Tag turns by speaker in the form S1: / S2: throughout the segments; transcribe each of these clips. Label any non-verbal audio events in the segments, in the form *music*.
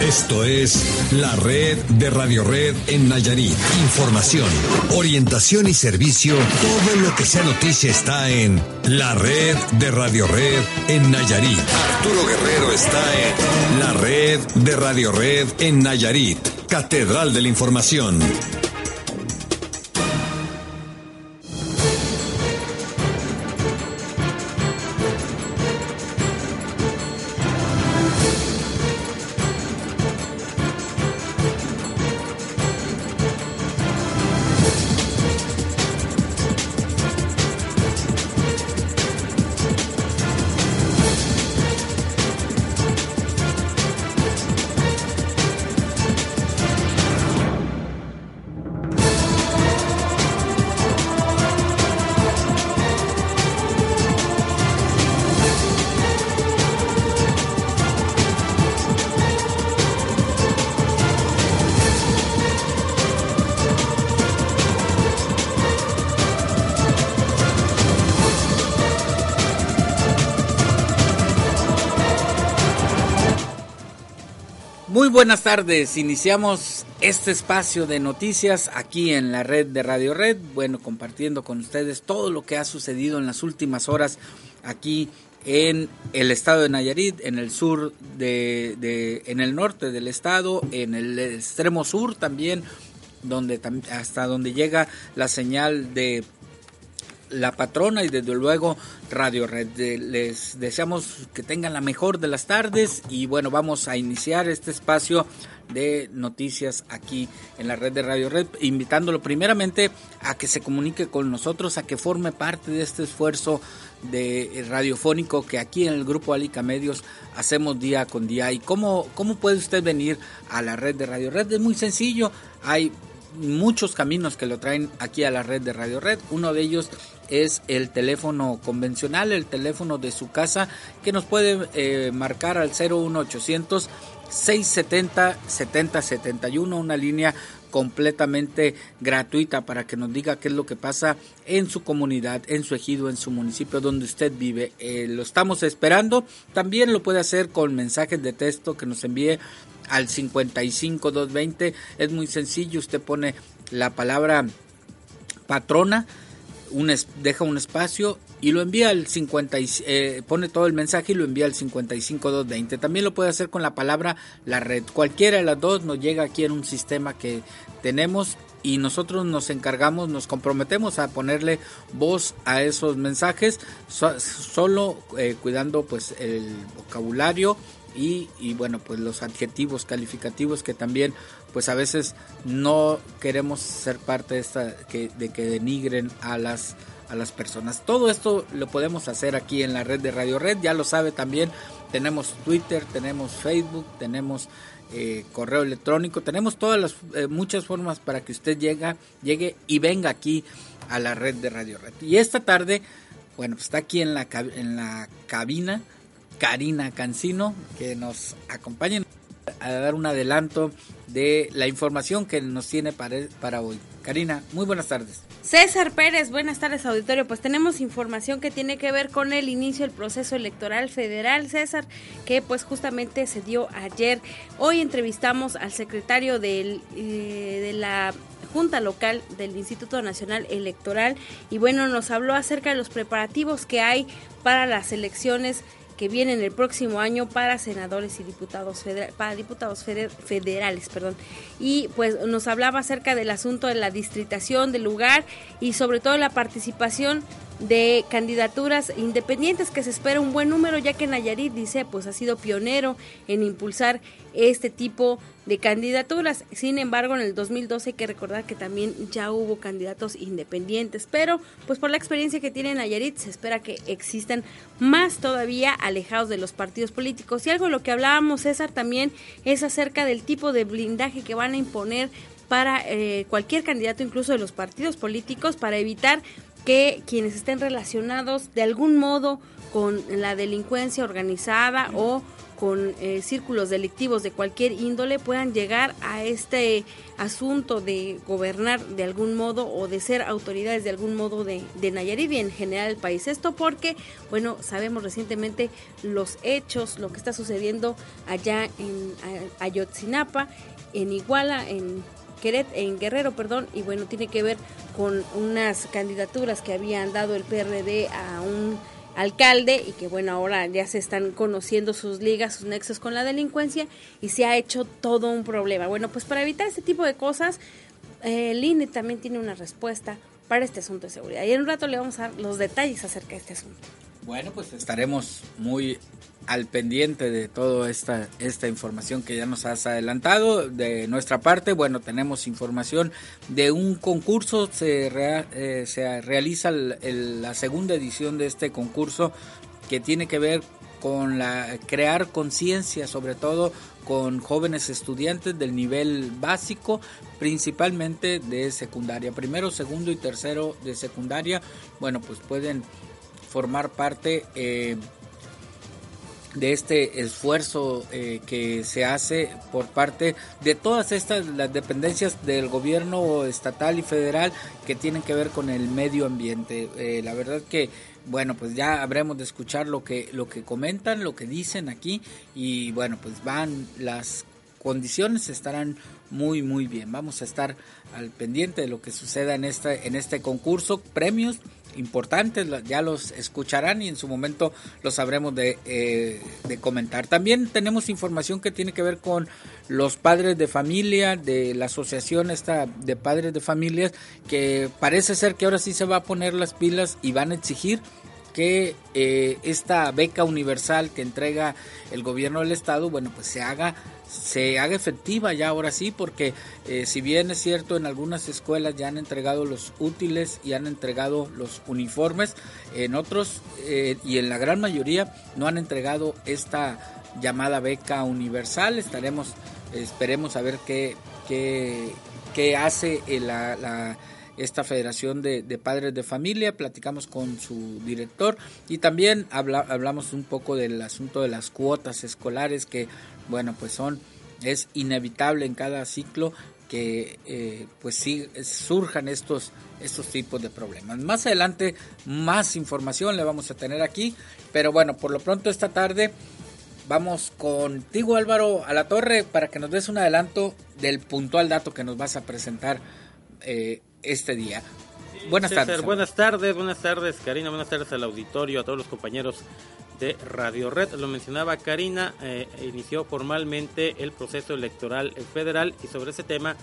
S1: Esto es la red de Radio Red en Nayarit. Información, orientación y servicio. Todo lo que sea noticia está en la red de Radio Red en Nayarit. Arturo Guerrero está en la red de Radio Red en Nayarit. Catedral de la Información.
S2: Buenas tardes. Iniciamos este espacio de noticias aquí en la red de Radio Red. Bueno, compartiendo con ustedes todo lo que ha sucedido en las últimas horas aquí en el estado de Nayarit, en el sur de, en el norte del estado, en el extremo sur también, donde hasta donde llega la señal de la patrona y desde luego Radio Red. Les deseamos que tengan la mejor de las tardes y bueno, vamos a iniciar este espacio de noticias aquí en la red de Radio Red, invitándolo primeramente a que se comunique con nosotros, a que forme parte de este esfuerzo de radiofónico que aquí en el grupo Alica Medios hacemos día con día. ¿Y cómo, cómo puede usted venir a la red de Radio Red? Es muy sencillo, hay muchos caminos que lo traen aquí a la red de Radio Red. Uno de ellos es el teléfono convencional, el teléfono de su casa que nos puede eh, marcar al 01800 670 7071, una línea completamente gratuita para que nos diga qué es lo que pasa en su comunidad, en su ejido, en su municipio donde usted vive. Eh, lo estamos esperando. También lo puede hacer con mensajes de texto que nos envíe al 55220. Es muy sencillo, usted pone la palabra patrona deja un espacio y lo envía al 50 eh, pone todo el mensaje y lo envía al 55220. También lo puede hacer con la palabra la red. Cualquiera de las dos nos llega aquí en un sistema que tenemos y nosotros nos encargamos, nos comprometemos a ponerle voz a esos mensajes, solo eh, cuidando pues el vocabulario y, y, bueno pues los adjetivos calificativos que también pues a veces no queremos ser parte de esta que, de que denigren a las a las personas. Todo esto lo podemos hacer aquí en la red de Radio Red, ya lo sabe también. Tenemos Twitter, tenemos Facebook, tenemos eh, correo electrónico, tenemos todas las eh, muchas formas para que usted llegue, llegue y venga aquí a la red de Radio Red. Y esta tarde, bueno, pues está aquí en la, en la cabina Karina Cancino, que nos acompaña a dar un adelanto de la información que nos tiene para, para hoy. Karina, muy buenas tardes.
S3: César Pérez, buenas tardes auditorio. Pues tenemos información que tiene que ver con el inicio del proceso electoral federal, César, que pues justamente se dio ayer. Hoy entrevistamos al secretario del, eh, de la Junta Local del Instituto Nacional Electoral y bueno, nos habló acerca de los preparativos que hay para las elecciones que vienen el próximo año para senadores y diputados federales, para diputados federales, perdón. Y pues nos hablaba acerca del asunto de la distritación del lugar y sobre todo la participación de candidaturas independientes que se espera un buen número ya que Nayarit dice pues ha sido pionero en impulsar este tipo de candidaturas. Sin embargo, en el 2012 hay que recordar que también ya hubo candidatos independientes, pero pues por la experiencia que tiene Nayarit se espera que existan más todavía alejados de los partidos políticos. Y algo de lo que hablábamos César también es acerca del tipo de blindaje que van a imponer para eh, cualquier candidato, incluso de los partidos políticos, para evitar que quienes estén relacionados de algún modo con la delincuencia organizada o con eh, círculos delictivos de cualquier índole puedan llegar a este asunto de gobernar de algún modo o de ser autoridades de algún modo de, de Nayarit y en general el país. Esto porque, bueno, sabemos recientemente los hechos, lo que está sucediendo allá en Ayotzinapa, en Iguala, en en Guerrero, perdón, y bueno, tiene que ver con unas candidaturas que habían dado el PRD a un alcalde y que bueno, ahora ya se están conociendo sus ligas, sus nexos con la delincuencia y se ha hecho todo un problema. Bueno, pues para evitar este tipo de cosas, eh, el INE también tiene una respuesta para este asunto de seguridad. Y en un rato le vamos a dar los detalles acerca de este asunto.
S2: Bueno, pues estaremos muy al pendiente de toda esta, esta información que ya nos has adelantado. De nuestra parte, bueno, tenemos información de un concurso, se, eh, se realiza la segunda edición de este concurso que tiene que ver con la crear conciencia sobre todo con jóvenes estudiantes del nivel básico principalmente de secundaria primero segundo y tercero de secundaria bueno pues pueden formar parte eh, de este esfuerzo eh, que se hace por parte de todas estas las dependencias del gobierno estatal y federal que tienen que ver con el medio ambiente. Eh, la verdad que bueno, pues ya habremos de escuchar lo que lo que comentan, lo que dicen aquí y bueno, pues van las condiciones estarán muy muy bien. Vamos a estar al pendiente de lo que suceda en este en este concurso, premios importantes, ya los escucharán y en su momento los sabremos eh, de, comentar. También tenemos información que tiene que ver con los padres de familia, de la asociación esta de padres de familias, que parece ser que ahora sí se va a poner las pilas y van a exigir que eh, esta beca universal que entrega el gobierno del estado, bueno, pues se haga se haga efectiva ya ahora sí, porque eh, si bien es cierto en algunas escuelas ya han entregado los útiles y han entregado los uniformes, en otros eh, y en la gran mayoría no han entregado esta llamada beca universal. Estaremos, esperemos a ver qué, qué, qué hace la, esta Federación de, Padres de Familia, platicamos con su director y también hablamos un poco del asunto de las cuotas escolares que bueno, pues son, es inevitable en cada ciclo que eh, pues sí surjan estos estos tipos de problemas. Más adelante más información le vamos a tener aquí, pero bueno, por lo pronto esta tarde vamos contigo Álvaro a la torre para que nos des un adelanto del puntual dato que nos vas a presentar eh, este día.
S4: buenas tardes. Buenas tardes, buenas tardes Karina, buenas tardes al auditorio, a todos los compañeros de Radio Red. Lo mencionaba Karina, eh, inició formalmente el proceso electoral federal y sobre ese tema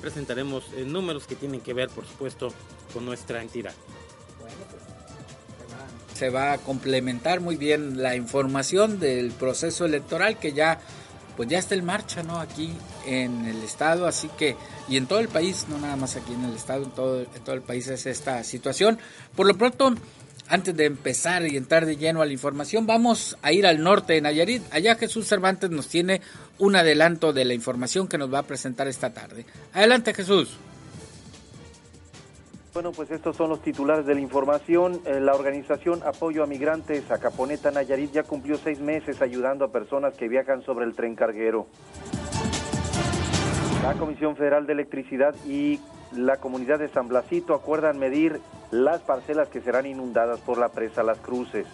S4: presentaremos eh, números que tienen que ver, por supuesto, con nuestra entidad.
S2: se va a complementar muy bien la información del proceso electoral que ya pues ya está en marcha, ¿no? Aquí en el estado, así que y en todo el país, no nada más aquí en el estado, en todo, el país es esta situación. Por lo pronto, antes de empezar y entrar de lleno a la información, vamos a ir al norte de Nayarit. Allá Jesús Cervantes nos tiene un adelanto de la información que nos va a presentar esta tarde. Adelante Jesús.
S5: Bueno, pues estos son los titulares de la información. Eh, la organización Apoyo a Migrantes Acaponeta Nayarit ya cumplió seis meses ayudando a personas que viajan sobre el tren carguero. La Comisión Federal de Electricidad y la comunidad de San Blasito acuerdan medir las parcelas que serán inundadas por la presa Las Cruces.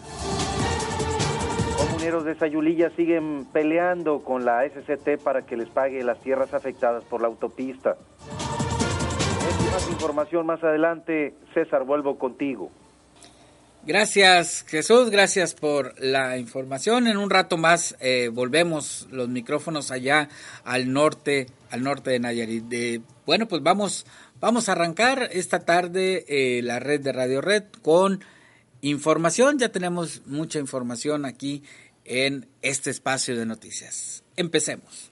S5: Comuneros de Sayulilla siguen peleando con la SCT para que les pague las tierras afectadas por la autopista. más información más adelante. César, vuelvo contigo.
S2: Gracias Jesús, gracias por la información. En un rato más eh, volvemos los micrófonos allá al norte, al norte de Nayarit. Bueno, pues vamos Vamos a arrancar esta tarde eh, la red de Radio Red con información. Ya tenemos mucha información aquí en este espacio de noticias. Empecemos.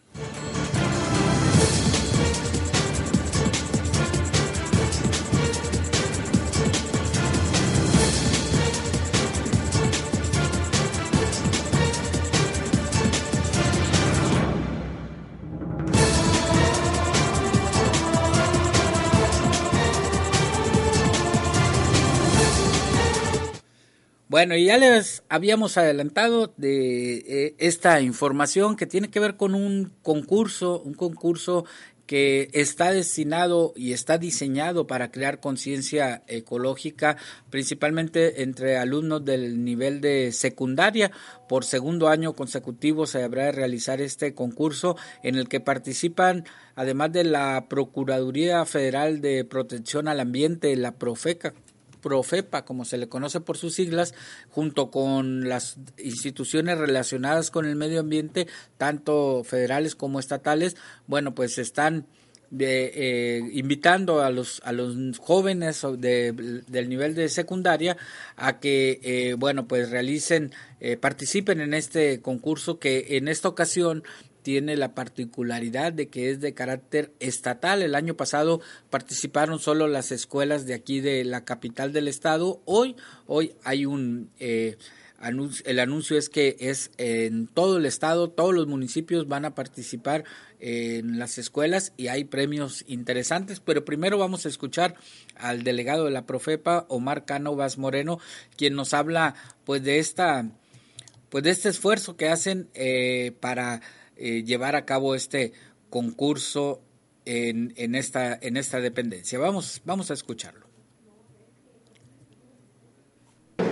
S2: Bueno, ya les habíamos adelantado de eh, esta información que tiene que ver con un concurso, un concurso que está destinado y está diseñado para crear conciencia ecológica, principalmente entre alumnos del nivel de secundaria. Por segundo año consecutivo se habrá de realizar este concurso en el que participan, además de la Procuraduría Federal de Protección al Ambiente, la Profeca, Profepa, como se le conoce por sus siglas, junto con las instituciones relacionadas con el medio ambiente, tanto federales como estatales, bueno, pues están de, eh, invitando a los, a los jóvenes del nivel de secundaria a que, eh, bueno, pues realicen, eh, participen en este concurso que en esta ocasión tiene la particularidad de que es de carácter estatal. El año pasado participaron solo las escuelas de aquí de la capital del estado. Hoy, hoy hay un eh, anuncio, el anuncio es que es en todo el estado, todos los municipios van a participar en las escuelas y hay premios interesantes. Pero primero vamos a escuchar al delegado de la Profepa, Omar Cánovas Moreno, quien nos habla pues de esta pues de este esfuerzo que hacen eh, para eh, llevar a cabo este concurso en, en, esta, en esta dependencia. Vamos, vamos a escucharlo.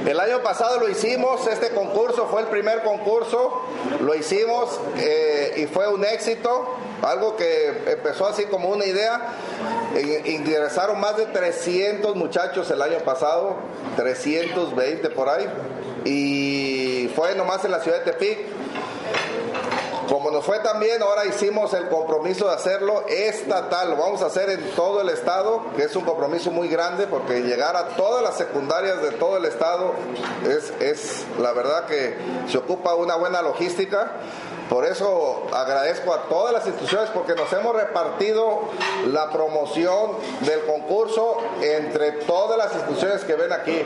S6: El año pasado lo hicimos, este concurso fue el primer concurso, lo hicimos eh, y fue un éxito, algo que empezó así como una idea. Ingresaron más de 300 muchachos el año pasado, 320 por ahí, y fue nomás en la ciudad de Tepic como nos fue también, ahora hicimos el compromiso de hacerlo estatal, lo vamos a hacer en todo el estado, que es un compromiso muy grande porque llegar a todas las secundarias de todo el estado es, es la verdad que se ocupa una buena logística. Por eso agradezco a todas las instituciones porque nos hemos repartido la promoción del concurso entre todas las instituciones que ven aquí.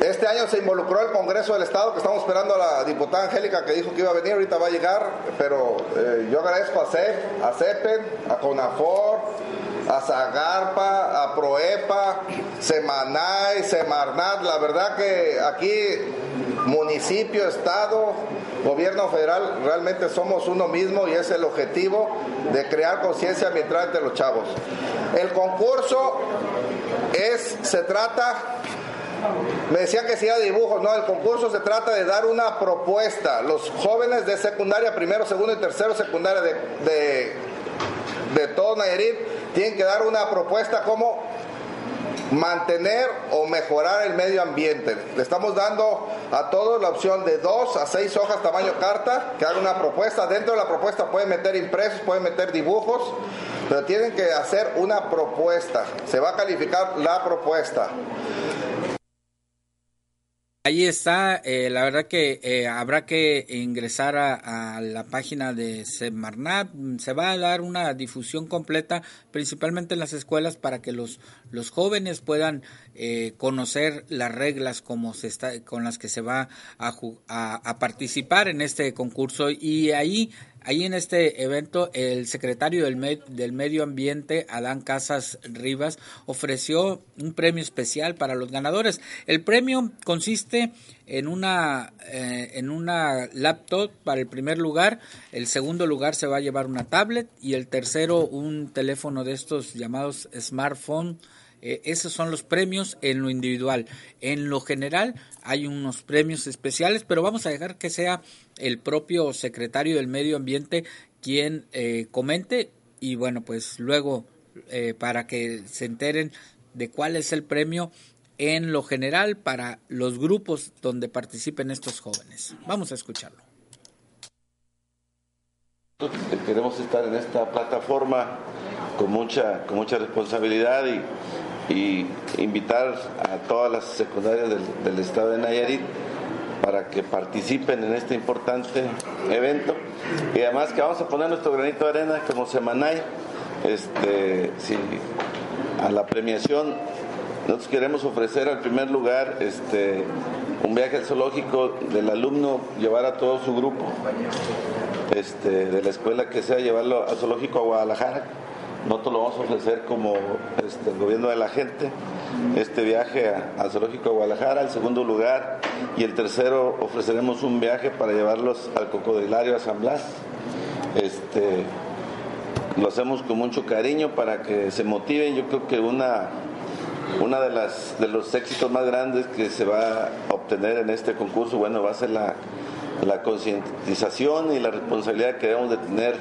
S6: Este año se involucró el Congreso del Estado, que estamos esperando a la diputada Angélica que dijo que iba a venir, ahorita va a llegar, pero eh, yo agradezco a CEP, a CEPEN, a CONAFOR, a Zagarpa, a Proepa, Semanay, Semarnat, la verdad que aquí municipio, estado, gobierno federal, realmente somos uno mismo y es el objetivo de crear conciencia ambiental entre los chavos. El concurso es, se trata me decían que si era dibujos, no, el concurso se trata de dar una propuesta. Los jóvenes de secundaria, primero, segundo y tercero secundaria de, de, de todo Nayarit, tienen que dar una propuesta como mantener o mejorar el medio ambiente. Le estamos dando a todos la opción de dos a seis hojas tamaño carta, que haga una propuesta. Dentro de la propuesta pueden meter impresos, pueden meter dibujos, pero tienen que hacer una propuesta. Se va a calificar la propuesta.
S2: Ahí está, eh, la verdad que eh, habrá que ingresar a, la página de Semarnat, se va a dar una difusión completa, principalmente en las escuelas, para que los, los jóvenes puedan eh, conocer las reglas como se está, con las que se va a, a participar en este concurso. Y ahí Ahí en este evento el secretario del, del, Medio Ambiente, Adán Casas Rivas, ofreció un premio especial para los ganadores. El premio consiste en una, eh, en una laptop para el primer lugar, el segundo lugar se va a llevar una tablet y el tercero un teléfono de estos llamados smartphone eh, esos son los premios en lo individual. En lo general hay unos premios especiales, pero vamos a dejar que sea el propio secretario del Medio Ambiente quien eh, comente y bueno, pues luego eh, para que se enteren de cuál es el premio en lo general para los grupos donde participen estos jóvenes. Vamos a escucharlo.
S7: Queremos estar en esta plataforma con mucha, con mucha responsabilidad y y invitar a todas las secundarias del, estado de Nayarit para que participen en este importante evento. Y además que vamos a poner nuestro granito de arena como Semanay este, a la premiación. Nosotros queremos ofrecer al primer lugar este, un viaje al zoológico del alumno, llevar a todo su grupo este, de la escuela que sea, llevarlo al zoológico a Guadalajara nosotros lo vamos a ofrecer como este, el gobierno de la gente, este viaje al zoológico de Guadalajara, el segundo lugar, y el tercero ofreceremos un viaje para llevarlos al cocodrilario a San Blas. Este, lo hacemos con mucho cariño para que se motiven. Yo creo que una, una de, las, de los éxitos más grandes que se va a obtener en este concurso, bueno, va a ser la, la concientización y la responsabilidad que debemos de tener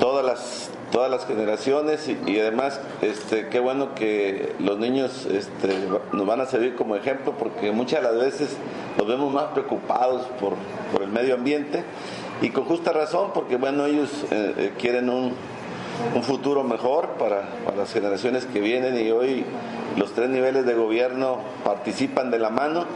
S7: todas las todas las generaciones y, además este qué bueno que los niños este, nos van a servir como ejemplo porque muchas de las veces nos vemos más preocupados por, por el medio ambiente y con justa razón porque bueno ellos eh, eh, quieren un, un, futuro mejor para, para las generaciones que vienen y hoy los tres niveles de gobierno participan de la mano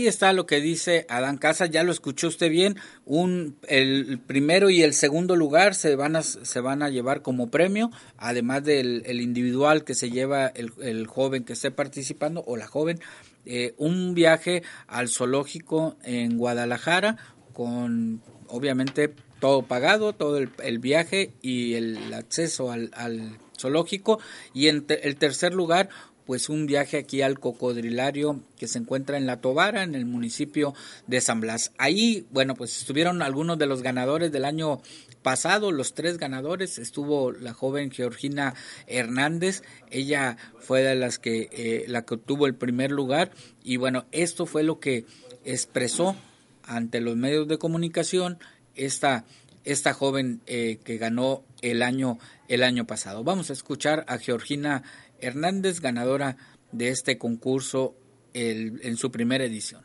S2: Ahí está lo que dice Adán Casas, ya lo escuchó usted bien, un, el primero y el segundo lugar se van a, se van a llevar como premio, además del el individual que se lleva el, el, joven que esté participando o la joven, eh, un viaje al zoológico en Guadalajara con obviamente todo pagado, todo el, viaje y el acceso al, al zoológico. Y en el tercer lugar pues un viaje aquí al cocodrilario que se encuentra en La Tobara, en el municipio de San Blas. Ahí, bueno, pues estuvieron algunos de los ganadores del año pasado, los tres ganadores, estuvo la joven Georgina Hernández, ella fue de las que, eh, la que obtuvo el primer lugar y bueno, esto fue lo que expresó ante los medios de comunicación esta, esta joven eh, que ganó el año, el año pasado. Vamos a escuchar a Georgina Hernández, ganadora de este concurso en su primera edición.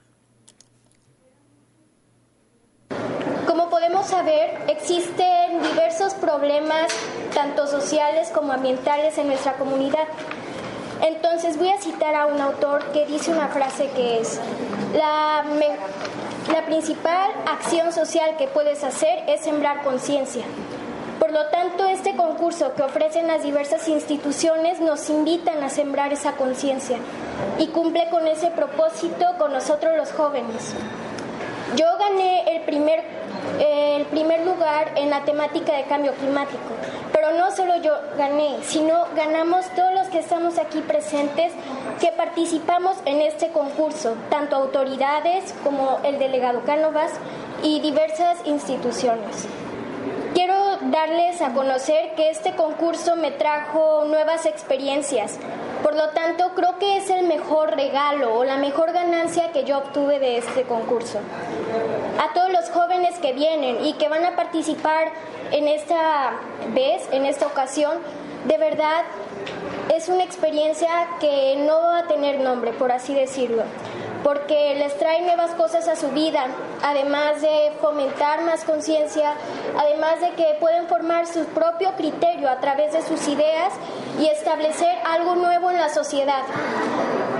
S8: Como podemos saber, existen diversos problemas, tanto sociales como ambientales, en nuestra comunidad. Entonces voy a citar a un autor que dice una frase que es, la principal acción social que puedes hacer es sembrar conciencia. Lo tanto, este concurso que ofrecen las diversas instituciones nos invitan a sembrar esa conciencia y cumple con ese propósito con nosotros los jóvenes. Yo gané el primer, eh, el primer lugar en la temática de cambio climático, pero no solo yo gané, sino ganamos todos los que estamos aquí presentes que participamos en este concurso, tanto autoridades como el delegado Cánovas y diversas instituciones. Quiero darles a conocer que este concurso me trajo nuevas experiencias. Por lo tanto, creo que es el mejor regalo o la mejor ganancia que yo obtuve de este concurso. A todos los jóvenes que vienen y que van a participar en esta vez, en esta ocasión, de verdad es una experiencia que no va a tener nombre, por así decirlo porque les trae nuevas cosas a su vida, además de fomentar más conciencia, además de que pueden formar su propio criterio a través de sus ideas y establecer algo nuevo en la sociedad.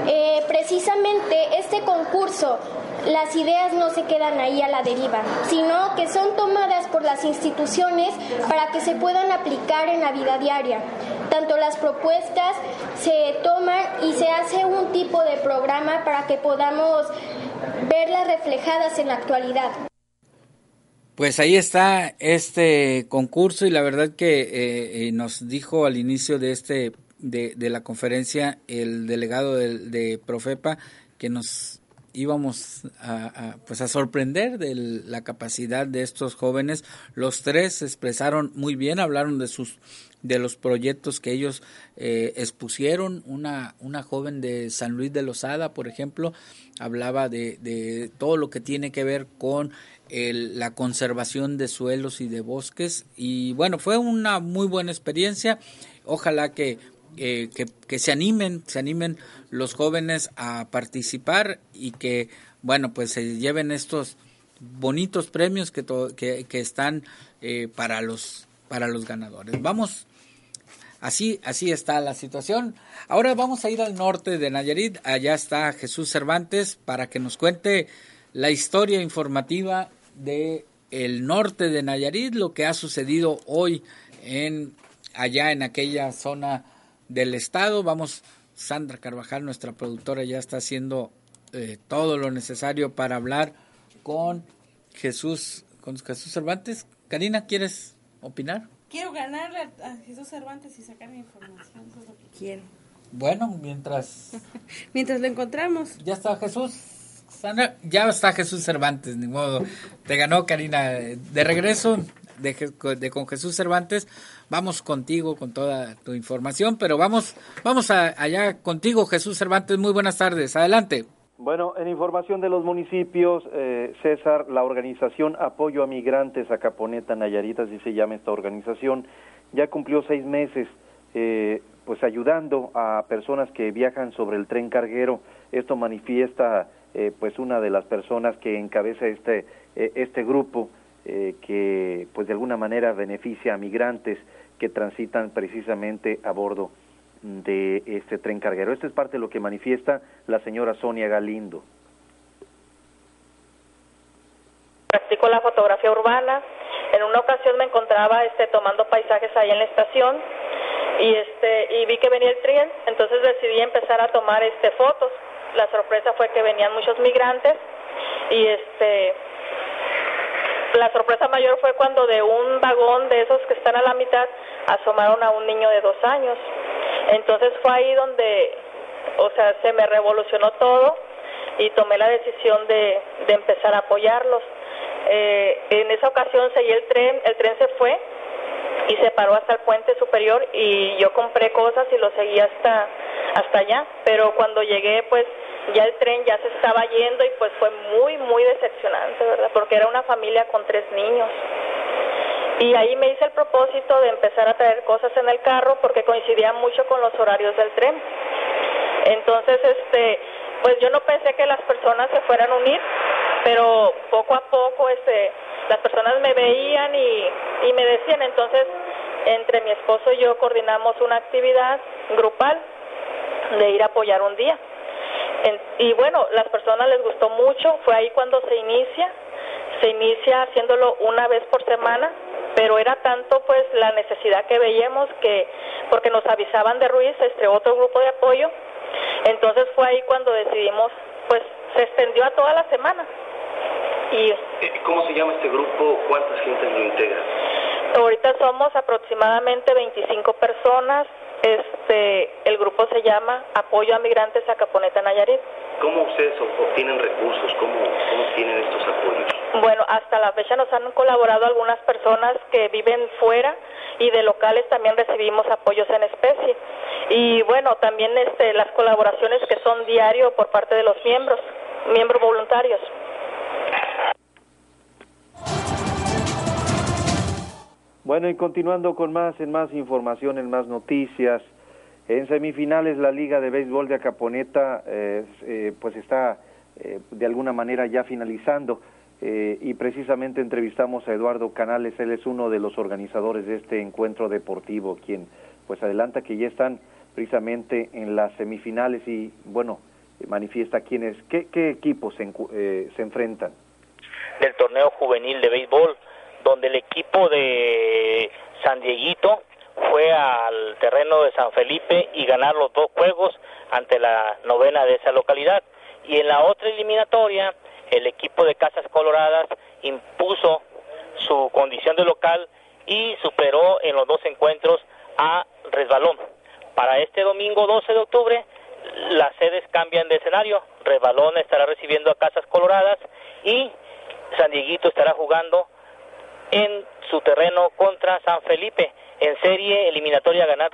S8: Eh, precisamente este concurso las ideas no se quedan ahí a la deriva, sino que son tomadas por las instituciones para que se puedan aplicar en la vida diaria. Tanto las propuestas se toman y se hace un tipo de programa para que podamos verlas reflejadas en la actualidad.
S2: Pues ahí está este concurso y la verdad que eh, eh, nos dijo al inicio de este de, la conferencia el delegado de, de Profepa que nos íbamos a, pues a sorprender de la capacidad de estos jóvenes. Los tres expresaron muy bien, hablaron de sus de los proyectos que ellos eh, expusieron. Una, una joven de San Luis de Lozada, por ejemplo, hablaba de, de todo lo que tiene que ver con el, la conservación de suelos y de bosques. Y bueno, fue una muy buena experiencia. Ojalá que eh, que, se animen, se animen los jóvenes a participar y que, bueno, pues se lleven estos bonitos premios que, que, que están eh, para, los, para los ganadores. Vamos, así, así está la situación. Ahora vamos a ir al norte de Nayarit, allá está Jesús Cervantes para que nos cuente la historia informativa de el norte de Nayarit, lo que ha sucedido hoy en allá en aquella zona del Estado. Vamos, Sandra Carvajal, nuestra productora, ya está haciendo eh, todo lo necesario para hablar con Jesús, con Jesús Cervantes. Karina, ¿quieres opinar?
S9: quiero ganarle a, Jesús Cervantes y sacar mi información, eso es lo que quiero.
S2: Bueno, mientras... *laughs*
S9: mientras lo encontramos.
S2: Ya está Jesús. Ya está Jesús Cervantes, ni modo. Te ganó Karina. De regreso de, con Jesús Cervantes, vamos contigo con toda tu información, pero vamos, vamos allá contigo, Jesús Cervantes. Muy buenas tardes. Adelante.
S5: Bueno, en información de los municipios, eh, César, la organización Apoyo a Migrantes Acaponeta Nayarit, así se llama esta organización, ya cumplió seis meses eh, pues ayudando a personas que viajan sobre el tren carguero. Esto manifiesta eh, pues una de las personas que encabeza este, este grupo que pues de alguna manera beneficia a migrantes que transitan precisamente a bordo de este tren carguero. Esta es parte de lo que manifiesta la señora Sonia Galindo.
S10: Practico la fotografía urbana. En una ocasión me encontraba este, tomando paisajes ahí en la estación y este y vi que venía el tren, entonces decidí empezar a tomar este fotos. La sorpresa fue que venían muchos migrantes y este la sorpresa mayor fue cuando de un vagón de esos que están a la mitad asomaron a un niño de dos años. Entonces fue ahí donde, o sea, se me revolucionó todo y tomé la decisión de, de empezar a apoyarlos. Eh, en esa ocasión seguí el tren, el tren se fue y se paró hasta el puente superior y yo compré cosas y lo seguí hasta hasta allá, pero cuando llegué pues ya el tren ya se estaba yendo y pues fue muy muy decepcionante, ¿verdad? Porque era una familia con tres niños. Y ahí me hice el propósito de empezar a traer cosas en el carro porque coincidía mucho con los horarios del tren. Entonces, este, pues yo no pensé que las personas se fueran a unir, pero poco a poco este, las personas me veían y, y me decían, entonces entre mi esposo y yo coordinamos una actividad grupal de ir a apoyar un día. Y bueno, las personas les gustó mucho, fue ahí cuando se inicia, se inicia haciéndolo una vez por semana pero era tanto pues la necesidad que veíamos que porque nos avisaban de Ruiz este otro grupo de apoyo entonces fue ahí cuando decidimos pues se extendió a toda la semana y
S11: eh, ¿cómo se llama este grupo? ¿cuántas gente lo integra?
S10: ahorita somos aproximadamente 25 personas este el grupo se llama Apoyo a Migrantes a Caponeta Nayarit
S11: ¿Cómo ustedes obtienen recursos? ¿Cómo, cómo tienen estos apoyos?
S10: Bueno, hasta la fecha nos han colaborado algunas personas que viven fuera y de locales también recibimos apoyos en especie. Y bueno, también este, las colaboraciones que son diario por parte de los miembros, miembros voluntarios.
S5: Bueno, y continuando con más, en más información, en más noticias, en semifinales la Liga de Béisbol de Acaponeta eh, eh, pues está eh, de alguna manera ya finalizando y precisamente entrevistamos a Eduardo Canales, él es uno de los organizadores de este encuentro deportivo, quien pues adelanta que ya están precisamente en las semifinales y bueno, manifiesta quiénes, qué, qué equipos se, se enfrentan.
S12: Del torneo juvenil de béisbol, donde el equipo de San Dieguito fue al terreno de San Felipe y ganar los dos juegos ante la novena de esa localidad. Y en la otra eliminatoria, el equipo de Casas Coloradas impuso su condición de local y superó en los dos encuentros a Resbalón. Para este domingo 12 de octubre, las sedes cambian de escenario. Resbalón estará recibiendo a Casas Coloradas y San Dieguito estará jugando en su terreno contra San Felipe en serie eliminatoria ganar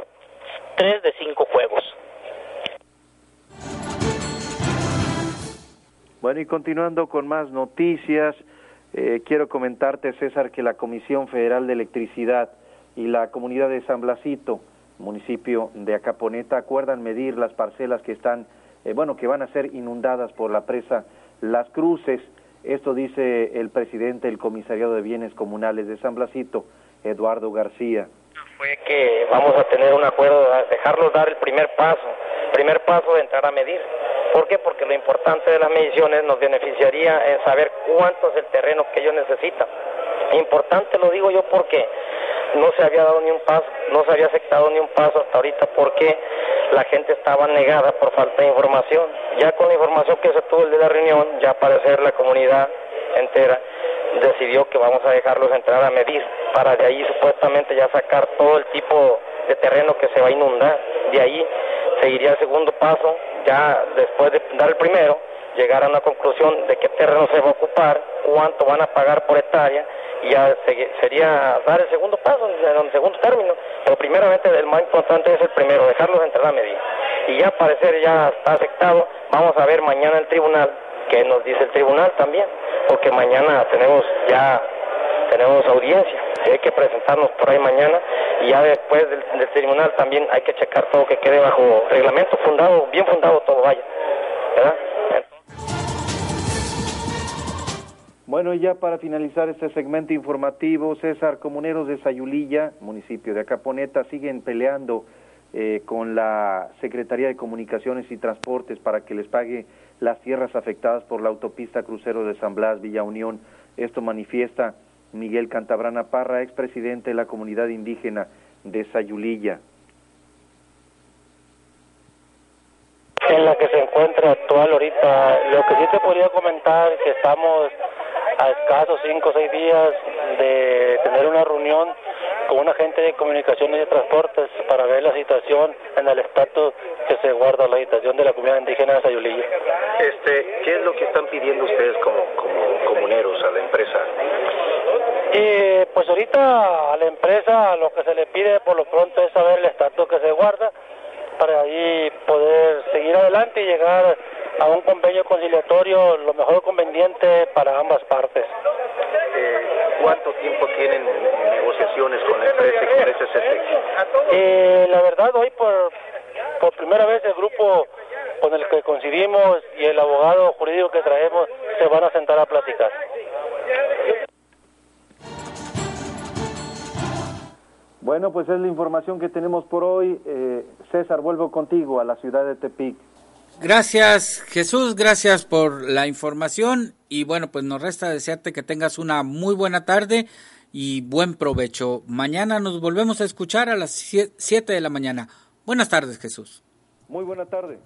S12: tres de cinco juegos.
S5: Bueno, y continuando con más noticias, eh, quiero comentarte, César, que la Comisión Federal de Electricidad y la comunidad de San Blasito, municipio de Acaponeta, acuerdan medir las parcelas que están, eh, bueno, que van a ser inundadas por la presa Las Cruces. Esto dice el presidente del Comisariado de Bienes Comunales de San Blasito, Eduardo García
S12: fue que vamos a tener un acuerdo, dejarlos dar el primer paso, primer paso de entrar a medir. ¿Por qué? Porque lo importante de las mediciones nos beneficiaría en saber cuánto es el terreno que ellos necesitan. Importante lo digo yo porque no se había dado ni un paso, no se había aceptado ni un paso hasta ahorita porque la gente estaba negada por falta de información. Ya con la información que se tuvo el de la reunión, ya aparecer la comunidad entera,
S13: decidió que vamos a dejarlos entrar a medir para de ahí supuestamente ya sacar todo el tipo de terreno que se va a inundar. De ahí seguiría el segundo paso, ya después de dar el primero, llegar a una conclusión de qué terreno se va a ocupar, cuánto van a pagar por hectárea ya sería dar el segundo paso, el segundo término. Pero primeramente el más importante es el primero, dejarlos entrar a medir. Y ya parecer ya está aceptado, vamos a ver mañana el tribunal, qué nos dice el tribunal también, porque mañana tenemos ya tenemos audiencia hay que presentarnos por ahí mañana y ya después del, tribunal también hay que checar todo que quede bajo reglamento fundado, bien fundado todo vaya. ¿verdad?
S5: Bueno, ya para finalizar este segmento informativo, César, comuneros de Sayulilla, municipio de Acaponeta, siguen peleando eh, con la Secretaría de Comunicaciones y Transportes para que les pague las tierras afectadas por la autopista crucero de San Blas, Villa Unión. Esto manifiesta Miguel Cantabrana Parra, expresidente de la comunidad indígena de Sayulilla.
S13: En la que se encuentra actual ahorita, lo que sí te podría comentar que estamos a escasos cinco o seis días de tener una reunión con un agente de comunicaciones y de transportes para ver la situación en el estatus que se guarda la situación de la comunidad indígena de Sayulilla.
S11: Este, ¿Qué es lo que están pidiendo ustedes como, como comuneros a la empresa?
S13: Eh, pues ahorita a la empresa lo que se le pide por lo pronto es saber el estatus que se guarda para ahí poder seguir adelante y llegar a un convenio conciliatorio lo mejor conveniente para ambas partes.
S11: Eh, ¿Cuánto tiempo tienen negociaciones con la empresa y con?
S13: Eh, la verdad, hoy por, por primera vez el grupo con el que coincidimos y el abogado jurídico que traemos se van a sentar a platicar.
S5: Bueno, pues es la información que tenemos por hoy. Eh, César, vuelvo contigo a la ciudad de Tepic.
S2: Gracias Jesús, gracias por la información y bueno, pues nos resta desearte que tengas una muy buena tarde y buen provecho. Mañana nos volvemos a escuchar a las 7 de la mañana. Buenas tardes Jesús.
S5: Muy buena tarde.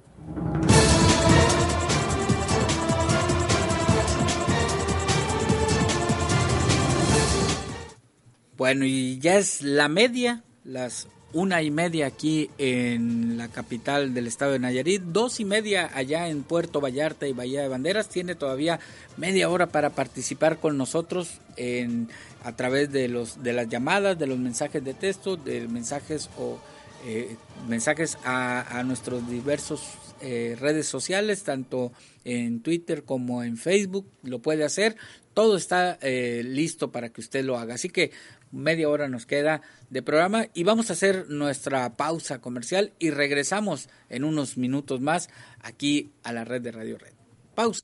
S2: Bueno, y ya es la media, las una y media aquí en la capital del estado de Nayarit, dos y media allá en Puerto Vallarta y Bahía de Banderas. Tiene todavía media hora para participar con nosotros en, a través de, los, de las llamadas, de los mensajes de texto, de mensajes o eh, mensajes a, nuestros diversos eh, redes sociales, tanto en Twitter como en Facebook. Lo puede hacer. Todo está eh, listo para que usted lo haga. Así que media hora nos queda de programa y vamos a hacer nuestra pausa comercial y regresamos en unos minutos más aquí a la red de Radio Red. Pausa.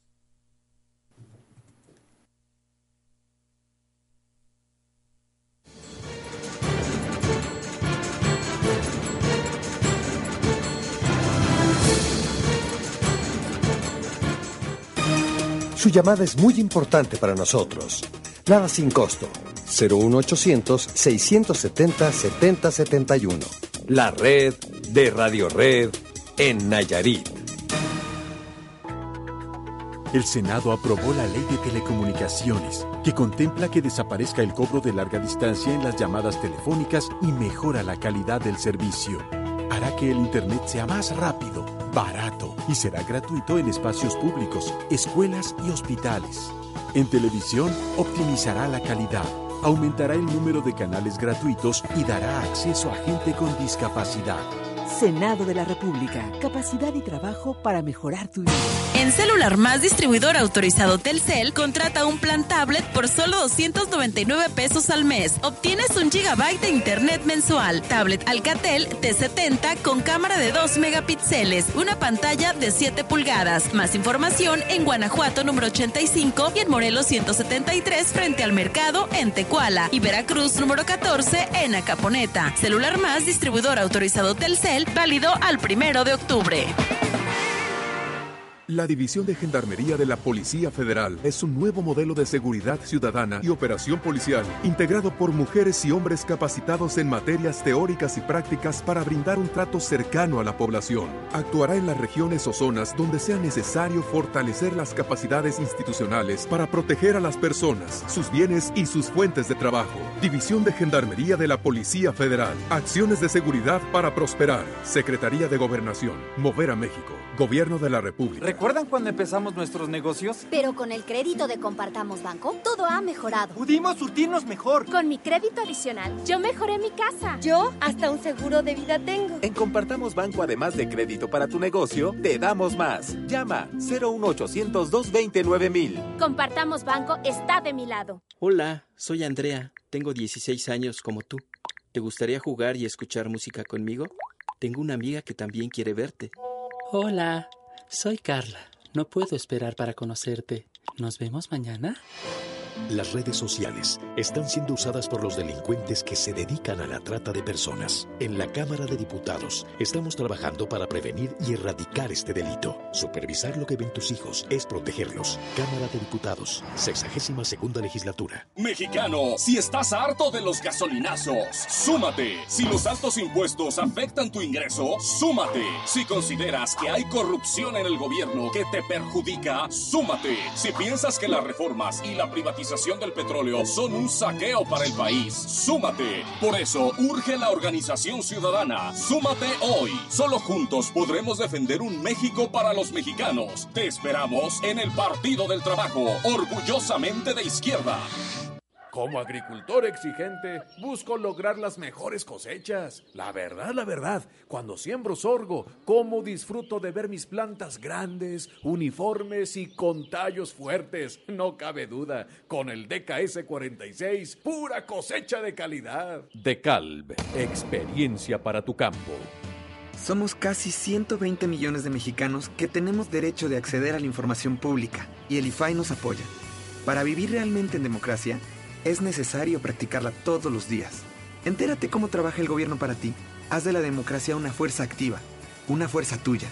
S1: Su llamada es muy importante para nosotros. Nada sin costo 01800-670-7071. La red de Radio Red en Nayarit.
S14: El Senado aprobó la ley de telecomunicaciones, que contempla que desaparezca el cobro de larga distancia en las llamadas telefónicas y mejora la calidad del servicio. Hará que el Internet sea más rápido, barato y será gratuito en espacios públicos, escuelas y hospitales. En televisión, optimizará la calidad aumentará el número de canales gratuitos y dará acceso a gente con discapacidad.
S15: Senado de la República. Capacidad y trabajo para mejorar tu vida.
S16: En Celular Más, distribuidor autorizado Telcel, contrata un plan tablet por solo 299 pesos al mes. Obtienes un gigabyte de internet mensual. Tablet Alcatel T70 con cámara de 2 megapíxeles, una pantalla de 7 pulgadas. Más información en Guanajuato número 85 y en Morelos 173 frente al mercado en Tecuala y Veracruz número 14 en Acaponeta. Celular Más, distribuidor autorizado Telcel, válido al primero de octubre.
S17: La División de Gendarmería de la Policía Federal es un nuevo modelo de seguridad ciudadana y operación policial, integrado por mujeres y hombres capacitados en materias teóricas y prácticas para brindar un trato cercano a la población. Actuará en las regiones o zonas donde sea necesario fortalecer las capacidades institucionales para proteger a las personas, sus bienes y sus fuentes de trabajo. División de Gendarmería de la Policía Federal. Acciones de seguridad para prosperar. Secretaría de Gobernación. Mover a México. Gobierno de la República.
S18: ¿Recuerdan cuando empezamos nuestros negocios?
S19: Pero con el crédito de Compartamos Banco, todo ha mejorado.
S18: Pudimos surtirnos mejor.
S20: Con mi crédito adicional, yo mejoré mi casa.
S21: Yo hasta un seguro de vida tengo.
S22: En Compartamos Banco, además de crédito para tu negocio, te damos más. Llama 01800 229 mil.
S20: Compartamos Banco está de mi lado.
S23: Hola, soy Andrea. Tengo 16 años como tú. ¿Te gustaría jugar y escuchar música conmigo? Tengo una amiga que también quiere verte.
S24: Hola, soy Carla. No puedo esperar para conocerte. ¿Nos vemos mañana?
S25: Las redes sociales están siendo usadas por los delincuentes que se dedican a la trata de personas. En la Cámara de Diputados estamos trabajando para prevenir y erradicar este delito. Supervisar lo que ven tus hijos es protegerlos. Cámara de Diputados, 62 segunda legislatura.
S26: Mexicano, si estás harto de los gasolinazos, súmate. Si los altos impuestos afectan tu ingreso, súmate. Si consideras que hay corrupción en el gobierno que te perjudica, súmate. Si piensas que las reformas y la privatización del petróleo son un saqueo para el país. Súmate. Por eso urge la organización ciudadana. Súmate hoy. Solo juntos podremos defender un México para los mexicanos. Te esperamos en el Partido del Trabajo, orgullosamente de izquierda.
S27: Como agricultor exigente, busco lograr las mejores cosechas. La verdad, la verdad, cuando siembro sorgo, cómo disfruto de ver mis plantas grandes, uniformes y con tallos fuertes. No cabe duda, con el DKS 46, pura cosecha de calidad.
S28: DeKalb, experiencia para tu campo.
S29: Somos casi 120 millones de mexicanos que tenemos derecho de acceder a la información pública y el IFAI nos apoya. Para vivir realmente en democracia, es necesario practicarla todos los días. Entérate cómo trabaja el gobierno para ti. Haz de la democracia una fuerza activa, una fuerza tuya.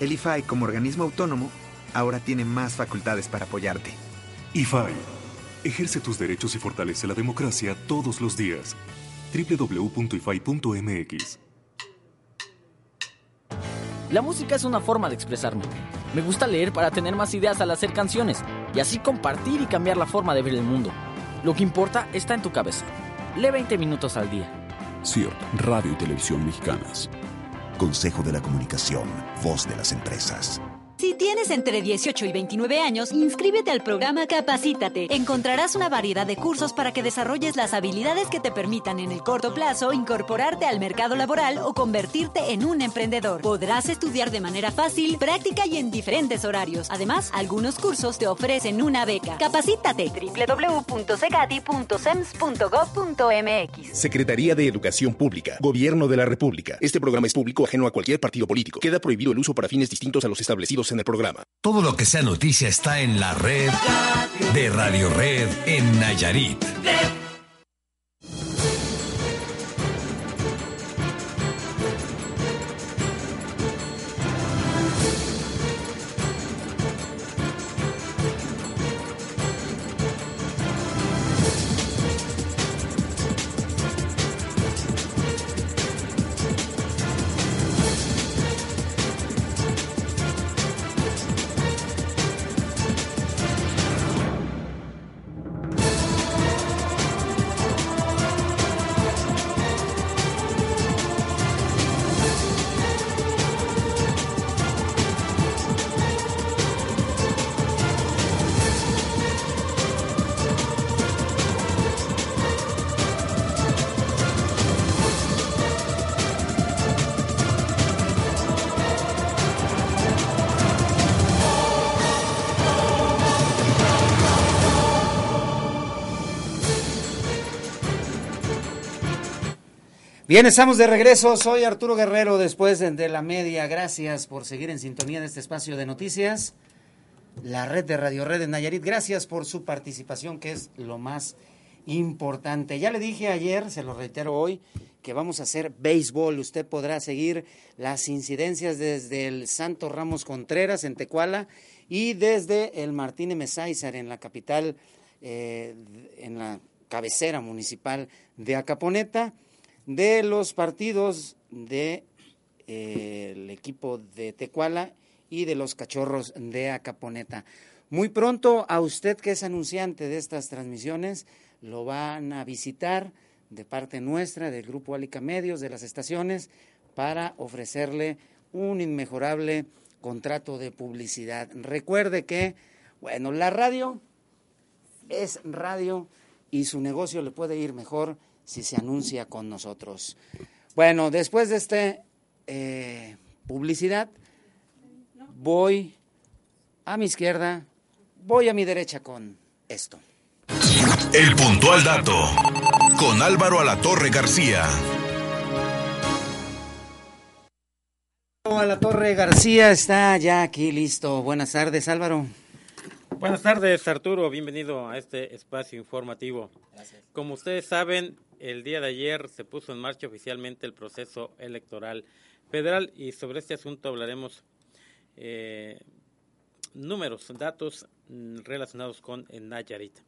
S29: El IFAI, como organismo autónomo, ahora tiene más facultades para apoyarte.
S30: IFAI. Ejerce tus derechos y fortalece la democracia todos los días. www.ifai.mx
S31: La música es una forma de expresarme. Me gusta leer para tener más ideas al hacer canciones y así compartir y cambiar la forma de ver el mundo. Lo que importa está en tu cabeza. Lee 20 minutos al día.
S32: CIRT, Radio y Televisión Mexicanas.
S33: Consejo de la Comunicación, voz de las empresas.
S34: Si tienes entre 18 y 29 años, inscríbete al programa Capacítate. Encontrarás una variedad de cursos para que desarrolles las habilidades que te permitan en el corto plazo incorporarte al mercado laboral o convertirte en un emprendedor. Podrás estudiar de manera fácil, práctica y en diferentes horarios. Además, algunos cursos te ofrecen una beca. Capacítate. www.secati.sems.gov.mx
S35: Secretaría de Educación Pública, Gobierno de la República. Este programa es público ajeno a cualquier partido político. Queda prohibido el uso para fines distintos a los establecidos en el programa.
S1: Todo lo que sea noticia está en la red de Radio Red en Nayarit.
S2: Bien, estamos de regreso. Soy Arturo Guerrero después de, la media. Gracias por seguir en sintonía de este espacio de noticias. La red de Radio Red de Nayarit. Gracias por su participación, que es lo más importante. Ya le dije ayer, se lo reitero hoy,
S36: que vamos a hacer béisbol. Usted podrá seguir las incidencias desde el Santo Ramos Contreras en Tecuala y desde el Martínez Mesáizar en la capital, eh, en la cabecera municipal de Acaponeta, de los partidos de eh, equipo de Tecuala y de los cachorros de Acaponeta. Muy pronto a usted que es anunciante de estas transmisiones lo van a visitar de parte nuestra, del Grupo Alica Medios, de las estaciones, para ofrecerle un inmejorable contrato de publicidad. Recuerde que, bueno, la radio es radio y su negocio le puede ir mejor si se anuncia con nosotros. Bueno, después de esta eh, publicidad, voy a mi izquierda, voy a mi derecha con esto.
S37: El puntual dato con Álvaro Alatorre García.
S36: Alatorre García está ya aquí listo. Buenas tardes, Álvaro.
S4: Buenas tardes, Arturo. Bienvenido a este espacio informativo.
S36: Gracias.
S4: Como ustedes saben, el día de ayer se puso en marcha oficialmente el proceso electoral federal y sobre este asunto hablaremos eh, números, datos mm, relacionados con Nayarit.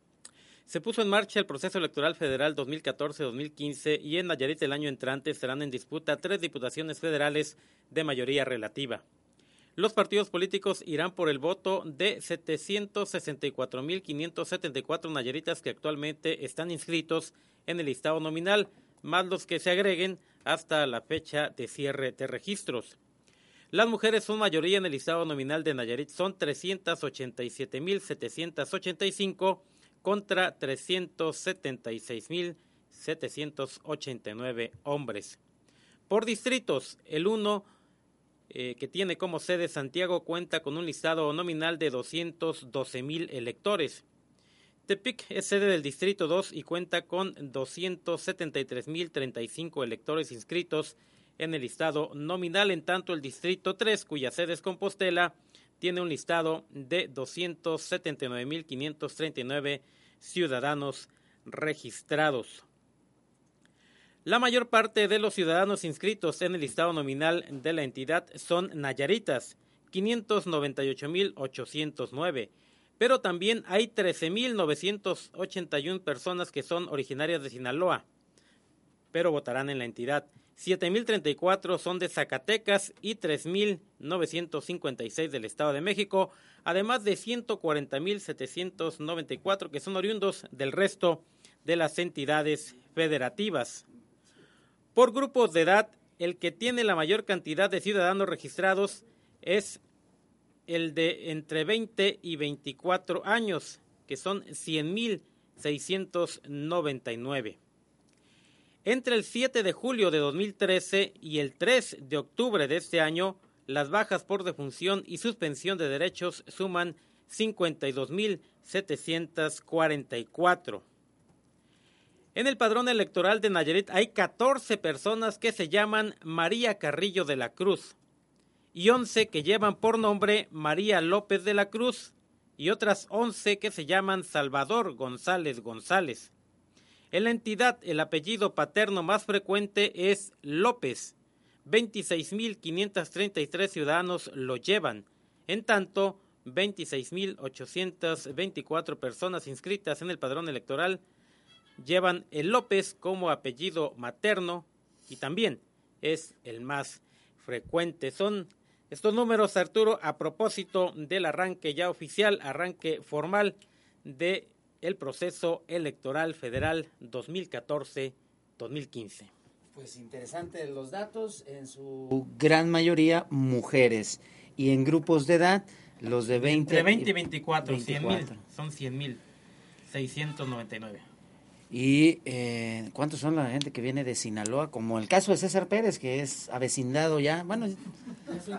S4: Se puso en marcha el proceso electoral federal 2014-2015 y en Nayarit el año entrante serán en disputa tres diputaciones federales de mayoría relativa. Los partidos políticos irán por el voto de 764.574 nayaritas que actualmente están inscritos en el listado nominal, más los que se agreguen hasta la fecha de cierre de registros. Las mujeres son mayoría en el listado nominal de Nayarit, son 387.785 contra 376.789 hombres. Por distritos, el 1, eh, que tiene como sede Santiago, cuenta con un listado nominal de 212.000 electores. Tepic es sede del Distrito 2 y cuenta con 273.035 electores inscritos en el listado nominal, en tanto el Distrito 3, cuya sede es Compostela, tiene un listado de 279.539 ciudadanos registrados. La mayor parte de los ciudadanos inscritos en el listado nominal de la entidad son nayaritas, 598.809, pero también hay 13.981 personas que son originarias de Sinaloa, pero votarán en la entidad. 7.034 son de Zacatecas y 3.956 del Estado de México, además de 140.794 que son oriundos del resto de las entidades federativas. Por grupos de edad, el que tiene la mayor cantidad de ciudadanos registrados es el de entre 20 y 24 años, que son 100.699. Entre el 7 de julio de 2013 y el 3 de octubre de este año, las bajas por defunción y suspensión de derechos suman 52.744. En el padrón electoral de Nayarit hay 14 personas que se llaman María Carrillo de la Cruz y 11 que llevan por nombre María López de la Cruz y otras 11 que se llaman Salvador González González. En la entidad, el apellido paterno más frecuente es López. 26.533 ciudadanos lo llevan. En tanto, 26.824 personas inscritas en el padrón electoral llevan el López como apellido materno y también es el más frecuente. Son estos números, Arturo, a propósito del arranque ya oficial, arranque formal de el proceso electoral federal 2014-2015.
S36: Pues interesante los datos, en su gran mayoría mujeres y en grupos de edad los de 20
S4: Entre 20 y 24, 24. 100 mil, son 100 mil, 699.
S36: ¿Y eh, cuántos son la gente que viene de Sinaloa? Como el caso de César Pérez, que es avecindado ya, bueno...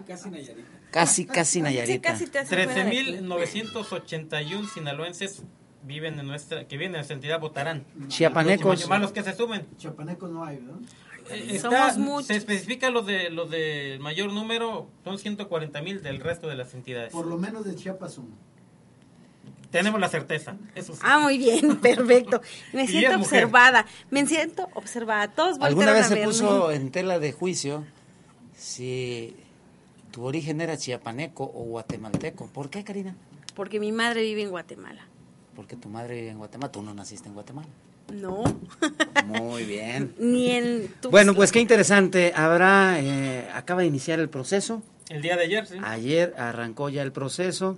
S2: casi Nayarita.
S36: Casi, casi *laughs* Nayarita.
S4: Sí, 13.981 sinaloenses viven en nuestra, que vienen en nuestra entidad votarán.
S36: Chiapanecos.
S4: Más los que se sumen.
S3: Chiapanecos no hay, ¿no?
S4: Eh, está, se especifica los de los de mayor número, son 140 mil del resto de las entidades.
S3: Por lo menos de Chiapas uno.
S4: Tenemos la certeza, eso sí.
S3: Ah, muy bien, *laughs* perfecto. *laughs* Me siento observada. Me siento observada. Todos
S36: ¿Alguna vez
S3: a
S36: se
S3: verme.
S36: puso en tela de juicio si tu origen era chiapaneco o guatemalteco? ¿Por qué, Karina?
S3: Porque mi madre vive en Guatemala.
S36: Porque tu madre vive en Guatemala, tú no naciste en Guatemala.
S3: No,
S36: Muy bien. *laughs*
S3: ni en... Tuxtla.
S36: Bueno, pues qué interesante. Habrá, eh, acaba de iniciar el proceso.
S4: El día de ayer, sí.
S36: Ayer arrancó ya el proceso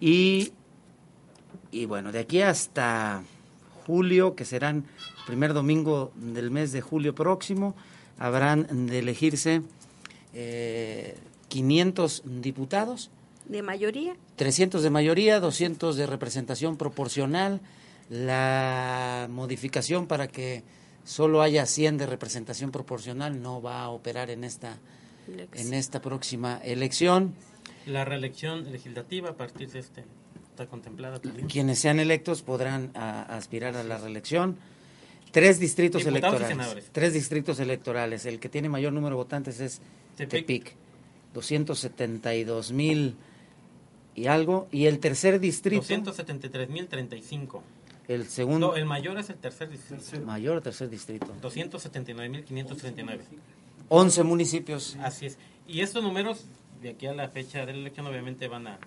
S36: y, y bueno, de aquí hasta julio, que serán el primer domingo del mes de julio próximo, habrán de elegirse eh, 500 diputados,
S3: De mayoría.
S36: 300 de mayoría, 200 de representación proporcional, la modificación para que solo haya 100 de representación proporcional no va a operar en esta en esta próxima elección.
S4: La reelección legislativa a partir de este está contemplada también.
S36: Quienes sean electos podrán a- aspirar a la reelección. Tres distritos
S4: Diputados y
S36: electorales.
S4: senadores.
S36: Tres distritos electorales. El que tiene mayor número de votantes es
S4: Tepic.
S36: Tepic. 272 mil y algo. Y el tercer distrito,
S4: 273.035.
S36: el segundo,
S4: No, el mayor es el tercer distrito.
S36: mayor tercer distrito.
S4: 279.539.
S36: 11 municipios.
S4: Así es. Y estos números, de aquí a la fecha de la elección, obviamente van a,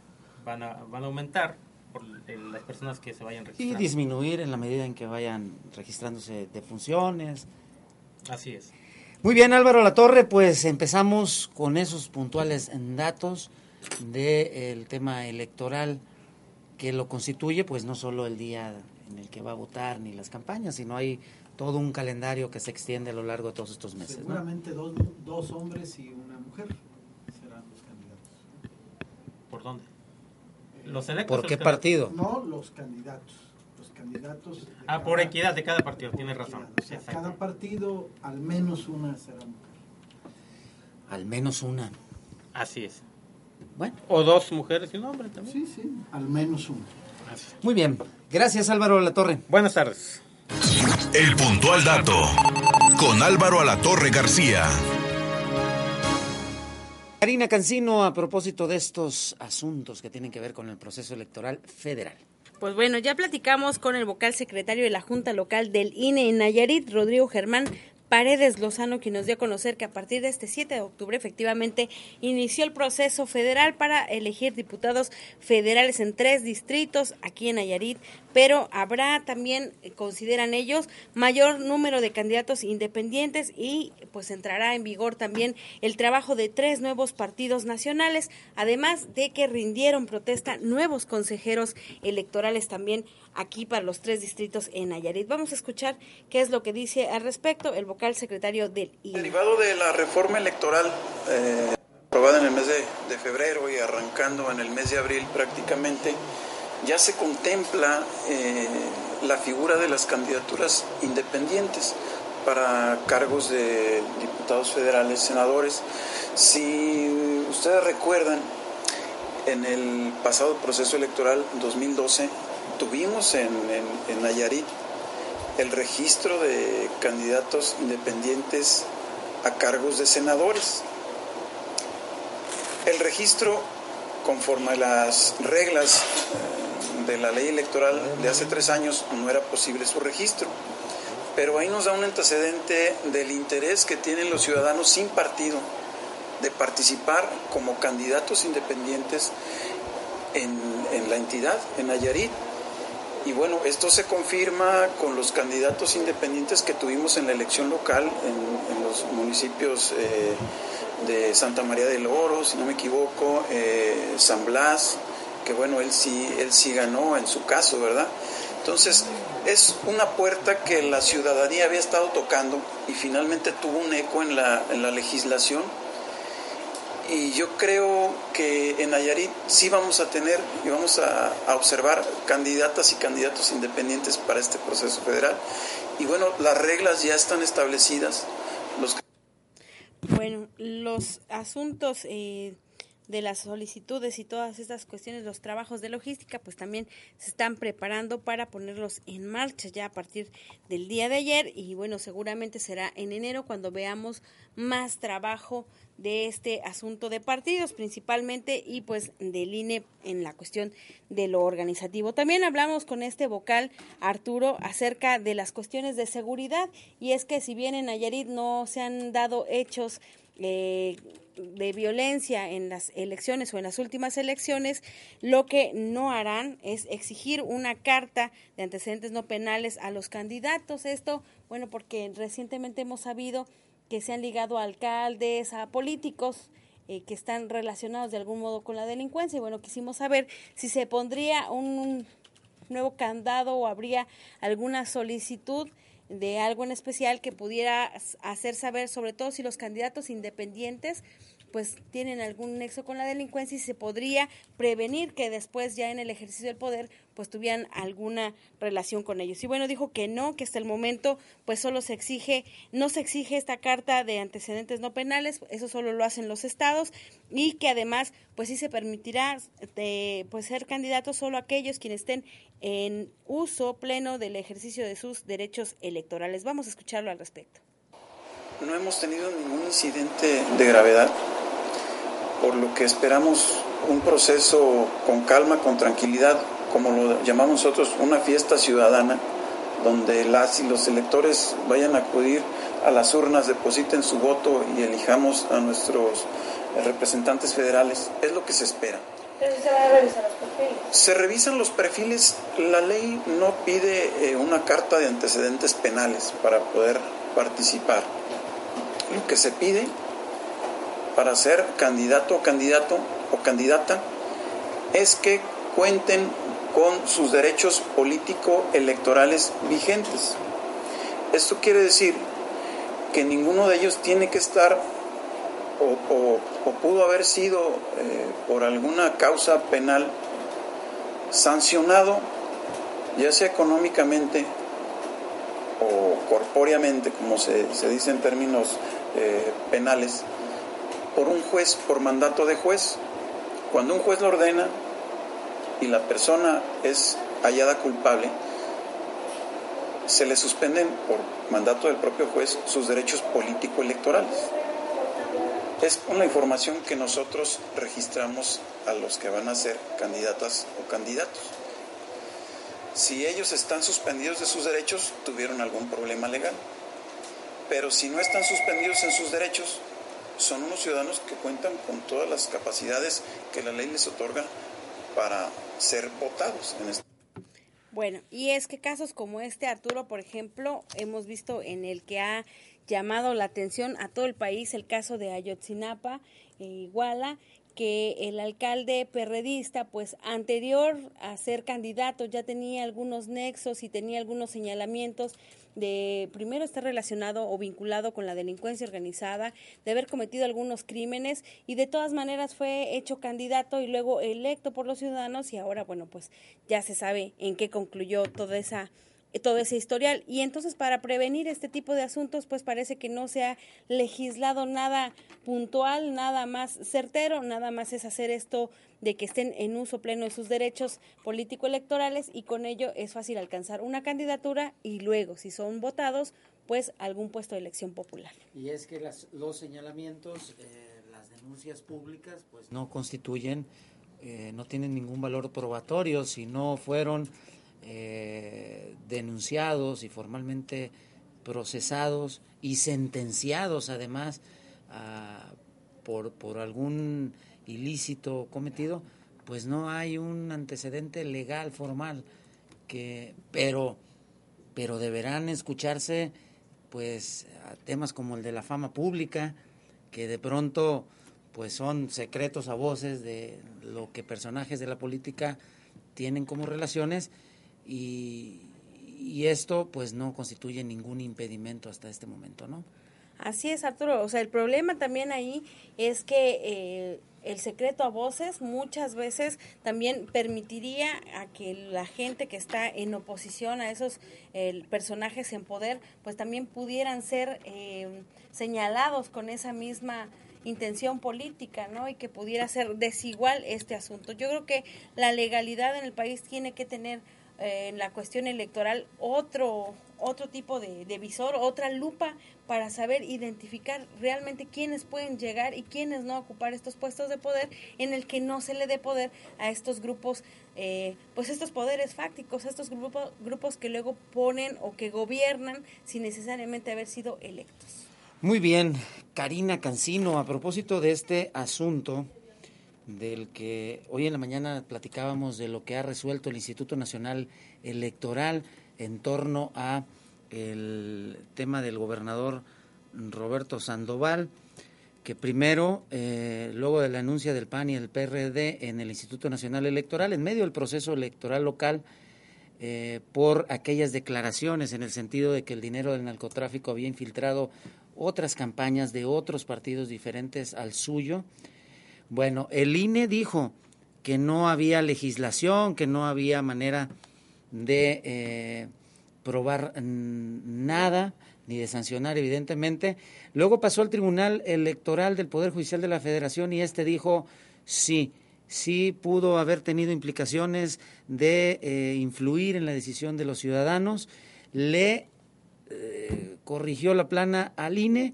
S4: van a, van a aumentar por el- las personas que se vayan
S36: Y
S4: registrando.
S36: disminuir en la medida en que vayan registrándose defunciones.
S4: Así es.
S36: Muy bien, Álvaro Latorre, pues empezamos con esos puntuales datos del tema electoral que lo constituye, pues no solo el día en el que va a votar ni las campañas, sino hay todo un calendario que se extiende a lo largo de todos estos meses. ¿no?
S38: Seguramente dos, dos hombres y una mujer serán los candidatos.
S4: ¿Por dónde? ¿Los electos?
S36: ¿Por qué
S4: los
S36: partido?
S38: No, los candidatos. Los candidatos. de
S4: Ah, por
S38: cada-
S4: equidad de cada partido, tienes razón.
S38: O sea, cada partido, al menos una será mujer.
S36: Al menos una.
S4: Así es.
S36: Bueno.
S4: O dos mujeres y un hombre también.
S38: Sí, sí, al menos una.
S36: Muy bien. Gracias, Álvaro Latorre.
S4: Buenas tardes.
S37: El puntual dato. Con Álvaro Alatorre García.
S36: Karina Cancino, a propósito de estos asuntos que tienen que ver con el proceso electoral federal.
S3: Pues bueno, ya platicamos con el vocal secretario de la Junta Local del INE en Nayarit, Rodrigo Germán Paredes Lozano, quien nos dio a conocer que a partir de este 7 de octubre efectivamente inició el proceso federal para elegir diputados federales en tres distritos aquí en Nayarit, pero habrá también, eh, consideran ellos, mayor número de candidatos independientes y pues entrará en vigor también el trabajo de tres nuevos partidos nacionales, además de que rindieron protesta nuevos consejeros electorales también aquí para los tres distritos en Nayarit. Vamos a escuchar qué es lo que dice al respecto el vocal secretario del INE.
S39: Derivado de la reforma electoral eh, aprobada en el mes de, febrero y arrancando en el mes de abril prácticamente, ya se contempla eh, la figura de las candidaturas independientes para cargos de diputados federales, senadores. Si ustedes recuerdan, en el pasado proceso electoral 2012 tuvimos en, en- en Nayarit el registro de candidatos independientes a cargos de senadores. El registro, conforme a las reglas eh, de la ley electoral de hace tres años, no era posible su registro. Pero ahí nos da un antecedente del interés que tienen los ciudadanos sin partido de participar como candidatos independientes en, en la entidad, en Nayarit. Y bueno, esto se confirma con los candidatos independientes que tuvimos en la elección local en, en los municipios eh, de Santa María del Oro, si no me equivoco, eh, San Blas, que bueno, él sí, él sí ganó en su caso, ¿verdad? Entonces, es una puerta que la ciudadanía había estado tocando y finalmente tuvo un eco en la, en la legislación y yo creo que en Nayarit sí vamos a tener y vamos a, a observar candidatas y candidatos independientes para este proceso federal. Y bueno, las reglas ya están establecidas. Los
S3: Bueno, los asuntos eh, de las solicitudes y todas estas cuestiones, los trabajos de logística, pues también se están preparando para ponerlos en marcha ya a partir del día de ayer y bueno, seguramente será en enero cuando veamos más trabajo de este asunto de partidos principalmente y pues del INE en la cuestión de lo organizativo. También hablamos con este vocal Arturo acerca de las cuestiones de seguridad y es que si bien en Nayarit no se han dado hechos eh, de violencia en las elecciones o en las últimas elecciones, lo que no harán es exigir una carta de antecedentes no penales a los candidatos. Esto, bueno, porque recientemente hemos sabido que se han ligado a alcaldes, a políticos eh, que están relacionados de algún modo con la delincuencia. Y bueno, quisimos saber si se pondría un nuevo candado o habría alguna solicitud de algo en especial que pudiera hacer saber, sobre todo si los candidatos independientes pues tienen algún nexo con la delincuencia y se podría prevenir que después ya en el ejercicio del poder pues tuvieran alguna relación con ellos. Y bueno, dijo que no, que hasta el momento pues solo se exige, no se exige esta carta de antecedentes no penales, eso solo lo hacen los estados y que además pues sí se permitirá de, pues ser candidatos solo aquellos quienes estén en uso pleno del ejercicio de sus derechos electorales. Vamos a escucharlo al respecto.
S39: No hemos tenido ningún incidente de gravedad por lo que esperamos un proceso con calma, con tranquilidad, como lo llamamos nosotros, una fiesta ciudadana, donde las y los electores vayan a acudir a las urnas, depositen su voto y elijamos a nuestros representantes federales. Es lo que se espera.
S3: Pero se van a revisar los perfiles.
S39: Se revisan los perfiles. La ley no pide eh, una carta de antecedentes penales para poder participar. Lo que se pide para ser candidato o candidato o candidata es que cuenten con sus derechos político-electorales vigentes. Esto quiere decir que ninguno de ellos tiene que estar o, pudo haber sido eh, por alguna causa penal sancionado, ya sea económicamente o corpóreamente, como se, dice en términos eh, penales, por un juez, por mandato de juez. Cuando un juez lo ordena y la persona es hallada culpable, se le suspenden por mandato del propio juez sus derechos político-electorales. Es una información que nosotros registramos a los que van a ser candidatas o candidatos. Si ellos están suspendidos de sus derechos, tuvieron algún problema legal. Pero si no están suspendidos en sus derechos, son unos ciudadanos que cuentan con todas las capacidades que la ley les otorga para ser votados en este
S3: bueno, y es que casos como este, Arturo, por ejemplo, hemos visto en el que ha llamado la atención a todo el país el caso de Ayotzinapa e Iguala, que el alcalde perredista, pues anterior a ser candidato, ya tenía algunos nexos y tenía algunos señalamientos de primero estar relacionado o vinculado con la delincuencia organizada, de haber cometido algunos crímenes y de todas maneras fue hecho candidato y luego electo por los ciudadanos y ahora, bueno, pues ya se sabe en qué concluyó toda esa todo ese historial. Y entonces para prevenir este tipo de asuntos, pues parece que no se ha legislado nada puntual, nada más certero, nada más es hacer esto de que estén en uso pleno de sus derechos político-electorales y con ello es fácil alcanzar una candidatura y luego, si son votados, pues algún puesto de elección popular.
S36: Y es que las, los señalamientos, eh, las denuncias públicas, pues no constituyen, eh, no tienen ningún valor probatorio si no fueron eh, denunciados y formalmente procesados y sentenciados además por, por algún ilícito cometido, pues no hay un antecedente legal formal que pero pero deberán escucharse pues a temas como el de la fama pública que de pronto pues son secretos a voces de lo que personajes de la política tienen como relaciones y, y esto pues no constituye ningún impedimento hasta este momento, ¿no?
S3: Así es, Arturo. O sea, el problema también ahí es que eh, el secreto a voces muchas veces también permitiría a que la gente que está en oposición a esos personajes en poder, pues también pudieran ser eh, señalados con esa misma intención política, ¿no? Y que pudiera ser desigual este asunto. Yo creo que la legalidad en el país tiene que tener en la cuestión electoral otro otro tipo de, visor, otra lupa para saber identificar realmente quiénes pueden llegar y quiénes no ocupar estos puestos de poder en el que no se le dé poder a estos grupos, eh, pues estos poderes fácticos, estos grupos, grupos que luego ponen o que gobiernan sin necesariamente haber sido electos.
S36: Muy bien, Karina Cancino, a propósito de este asunto, del que hoy en la mañana platicábamos de lo que ha resuelto el Instituto Nacional Electoral en torno a el tema del gobernador Roberto Sandoval, que primero, eh, luego de la anuncia del PAN y el PRD en el Instituto Nacional Electoral, en medio del proceso electoral local, eh, por aquellas declaraciones en el sentido de que el dinero del narcotráfico había infiltrado otras campañas de otros partidos diferentes al suyo, bueno, el INE dijo que no había legislación, que no había manera de eh, probar nada ni de sancionar, evidentemente. Luego pasó al Tribunal Electoral del Poder Judicial de la Federación y este dijo sí, sí pudo haber tenido implicaciones de eh, influir en la decisión de los ciudadanos. Le eh, corrigió la plana al INE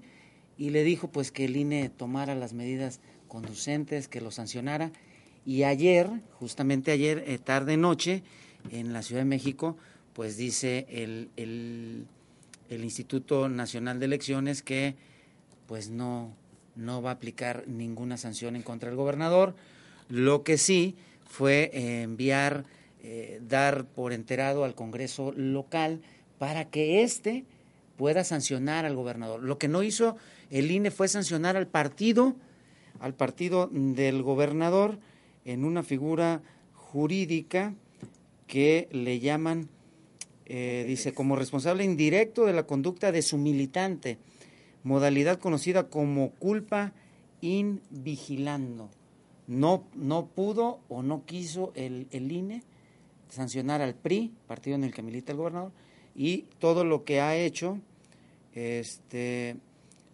S36: y le dijo pues que el INE tomara las medidas conducentes, que lo sancionara. Y ayer, justamente ayer, eh, tarde noche, en la Ciudad de México, pues dice el, el, Instituto Nacional de Elecciones que pues no, no va a aplicar ninguna sanción en contra del gobernador. Lo que sí fue eh, enviar, eh, dar por enterado al Congreso local para que éste pueda sancionar al gobernador. Lo que no hizo el INE fue sancionar al partido al partido del gobernador en una figura jurídica que le llaman, eh, dice, como responsable indirecto de la conducta de su militante, modalidad conocida como culpa invigilando. No, no pudo o no quiso el, el INE sancionar al PRI, partido en el que milita el gobernador, y todo lo que ha hecho este,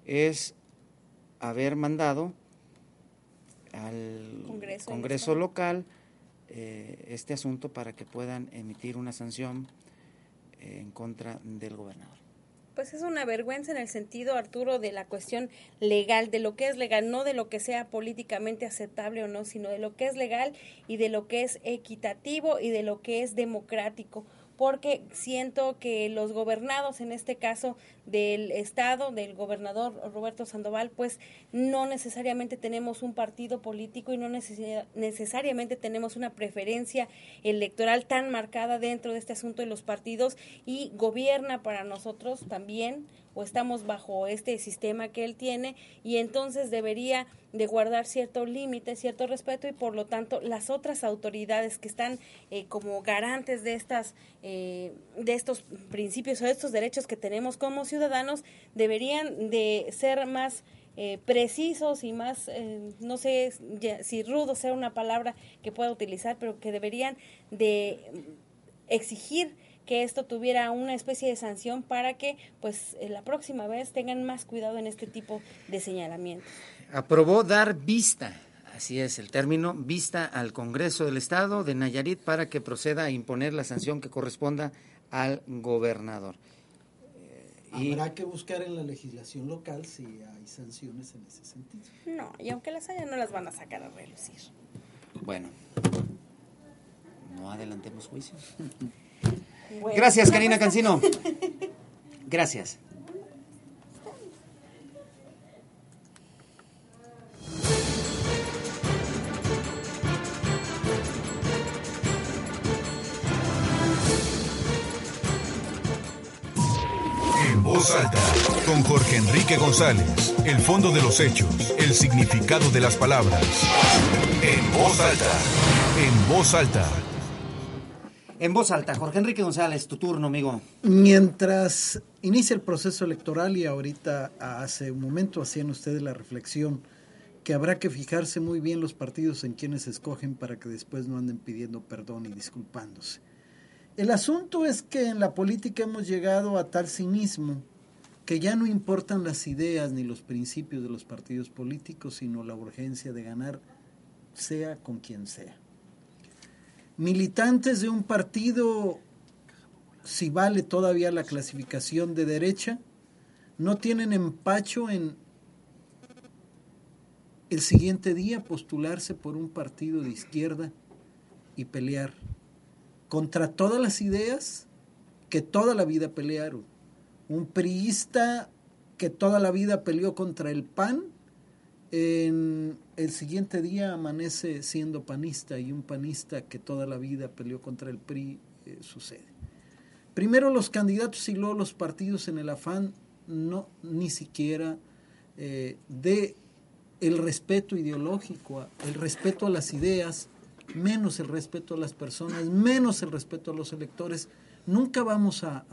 S36: es haber mandado al Congreso, local eh, este asunto para que puedan emitir una sanción eh, en contra del gobernador.
S3: Pues es una vergüenza en el sentido, Arturo, de la cuestión legal, de lo que es legal, no de lo que sea políticamente aceptable o no, sino de lo que es legal y de lo que es equitativo y de lo que es democrático porque siento que los gobernados, en este caso del Estado, del gobernador Roberto Sandoval, pues no necesariamente tenemos un partido político y no necesariamente tenemos una preferencia electoral tan marcada dentro de este asunto de los partidos y gobierna para nosotros también o estamos bajo este sistema que él tiene y entonces debería de guardar cierto límite, cierto respeto y por lo tanto las otras autoridades que están eh, como garantes de estas eh, de estos principios o de estos derechos que tenemos como ciudadanos deberían de ser más eh, precisos y más, no sé si rudo sea una palabra que pueda utilizar, pero que deberían de exigir que esto tuviera una especie de sanción para que pues la próxima vez tengan más cuidado en este tipo de señalamientos.
S36: Aprobó dar vista, así es el término, vista al Congreso del Estado de Nayarit para que proceda a imponer la sanción que corresponda al gobernador.
S38: Habrá que buscar en la legislación local si hay sanciones en ese sentido.
S3: No, y aunque las haya, no las van a sacar a relucir.
S36: Bueno, no adelantemos juicio. Gracias, Karina Cancino. Gracias.
S37: Voz alta, con Jorge Enrique González, el fondo de los hechos, el significado de las palabras. En voz alta, en voz alta
S36: en voz alta, Jorge Enrique González, tu turno, amigo.
S38: Mientras inicia el proceso electoral y ahorita hace un momento hacían ustedes la reflexión que habrá que fijarse muy bien los partidos en quienes escogen para que después no anden pidiendo perdón y disculpándose. El asunto es que en la política hemos llegado a tal cinismo que ya no importan las ideas ni los principios de los partidos políticos, sino la urgencia de ganar, sea con quien sea. Militantes de un partido, si vale todavía la clasificación de derecha, no tienen empacho en el siguiente día postularse por un partido de izquierda y pelear contra todas las ideas que toda la vida pelearon. Un priista que toda la vida peleó contra el PAN, en el siguiente día amanece siendo panista y un panista que toda la vida peleó contra el PRI eh, sucede. Primero los candidatos y luego los partidos en el afán no ni siquiera eh, de el respeto ideológico, el respeto a las ideas, menos el respeto a las personas, menos el respeto a los electores, nunca vamos a,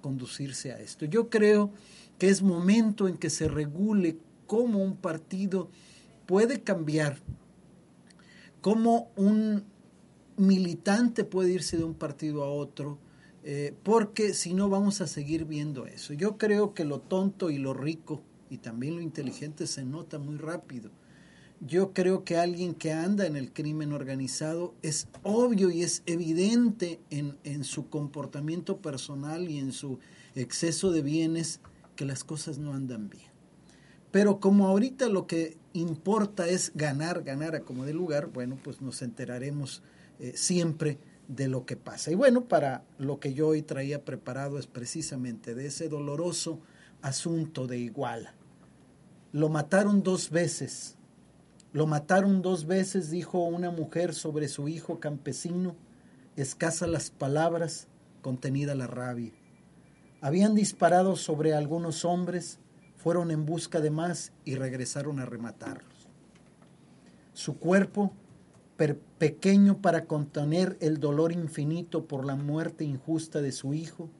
S38: conducirse a esto. Yo creo que es momento en que se regule cómo un partido puede cambiar, cómo un militante puede irse de un partido a otro, eh, porque si no vamos a seguir viendo eso. Yo creo que lo tonto y lo rico y también lo inteligente se nota muy rápido. Yo creo que alguien que anda en el crimen organizado es obvio y es evidente en, en su comportamiento personal y en su exceso de bienes que las cosas no andan bien. Pero como ahorita lo que importa es ganar, ganar a como de lugar, bueno, pues nos enteraremos eh, siempre de lo que pasa. Y bueno, para lo que yo hoy traía preparado es precisamente de ese doloroso asunto de Iguala. Lo mataron dos veces. Lo mataron dos veces, dijo una mujer sobre su hijo campesino, escasa las palabras, contenida la rabia. Habían disparado sobre algunos hombres, fueron en busca de más y regresaron a rematarlos. Su cuerpo, pequeño para contener el dolor infinito por la muerte injusta de su hijo,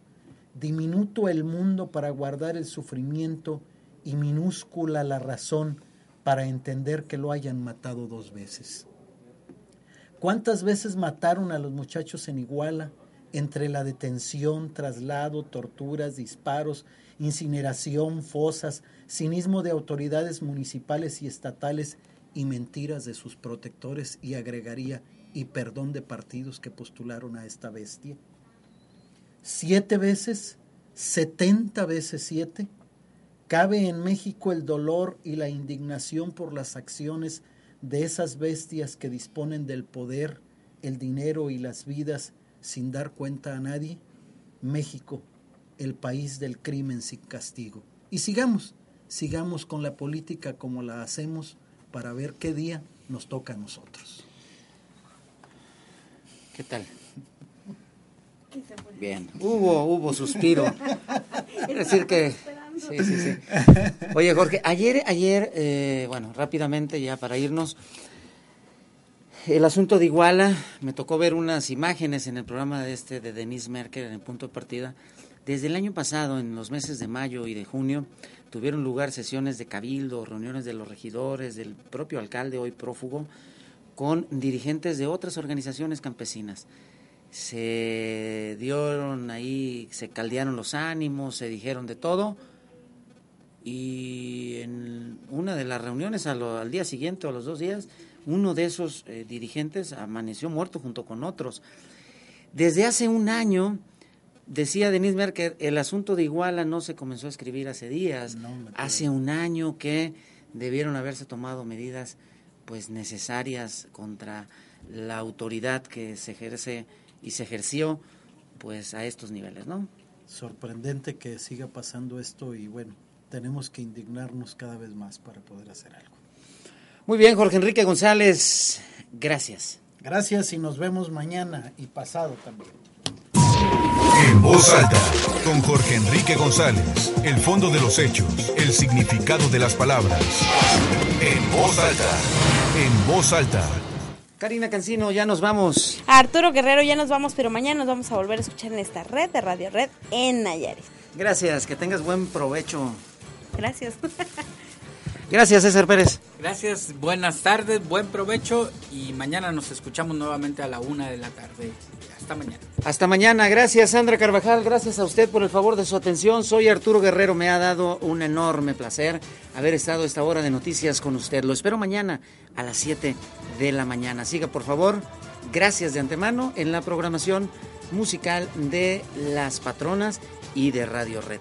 S38: diminuto el mundo para guardar el sufrimiento y minúscula la razón para entender que lo hayan matado dos veces. ¿Cuántas veces mataron a los muchachos en Iguala entre la detención, traslado, torturas, disparos, incineración, fosas, cinismo de autoridades municipales y estatales y mentiras de sus protectores y agregaría y perdón de partidos que postularon a esta bestia? ¿Siete veces? ¿Setenta veces siete? Cabe en México el dolor y la indignación por las acciones de esas bestias que disponen del poder, el dinero y las vidas sin dar cuenta a nadie. México, el país del crimen sin castigo. Y sigamos, sigamos con la política como la hacemos para ver qué día nos toca a nosotros.
S36: ¿Qué tal? Bien, hubo, hubo suspiro. *laughs* Quiero decir que Sí, sí, sí. *laughs* Oye, Jorge, ayer, ayer, eh, bueno, rápidamente ya para irnos, el asunto de Iguala, me tocó ver unas imágenes en el programa de este de Denise Merkel en el punto de partida. Desde el año pasado, en los meses de mayo y de junio, tuvieron lugar sesiones de cabildo, reuniones de los regidores, del propio alcalde, hoy prófugo, con dirigentes de otras organizaciones campesinas. Se dieron ahí, se caldearon los ánimos, se dijeron de todo y en una de las reuniones al, día siguiente o a los dos días, uno de esos eh, dirigentes amaneció muerto junto con otros. Desde hace un año, decía Denise Merker, el asunto de Iguala no se comenzó a escribir hace días, hace un año que debieron haberse tomado medidas pues necesarias contra la autoridad que se ejerce y se ejerció pues a estos niveles, ¿no?
S38: Sorprendente que siga pasando esto y bueno, tenemos que indignarnos cada vez más para poder hacer algo.
S36: Muy bien, Jorge Enrique González, gracias.
S38: Gracias y nos vemos mañana y pasado también.
S37: En voz alta, con Jorge Enrique González, el fondo de los hechos, el significado de las palabras. En voz alta, en voz alta.
S36: Karina Cancino, ya nos vamos.
S3: Arturo Guerrero, ya nos vamos, pero mañana nos vamos a volver a escuchar en esta red de Radio Red en Nayarit.
S36: Gracias, que tengas buen provecho.
S3: Gracias. *laughs*
S36: Gracias, César Pérez.
S2: Gracias, buenas tardes, buen provecho y mañana nos escuchamos nuevamente a la una de la tarde. Hasta mañana.
S36: Hasta mañana. Gracias, Sandra Carvajal. Gracias a usted por el favor de su atención. Soy Arturo Guerrero. Me ha dado un enorme placer haber estado esta hora de noticias con usted. Lo espero mañana a las 7 de la mañana. Siga, por favor. Gracias de antemano en la programación musical de Las Patronas y de Radio Red.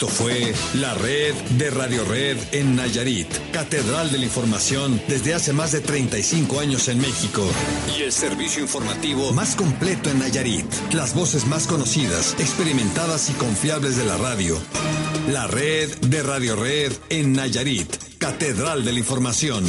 S1: Esto fue la red de Radio Red en Nayarit, Catedral de la Información desde hace más de 35 años en México. Y el servicio informativo más completo en Nayarit. Las voces más conocidas, experimentadas y confiables de la radio. La red de Radio Red en Nayarit, Catedral de la Información.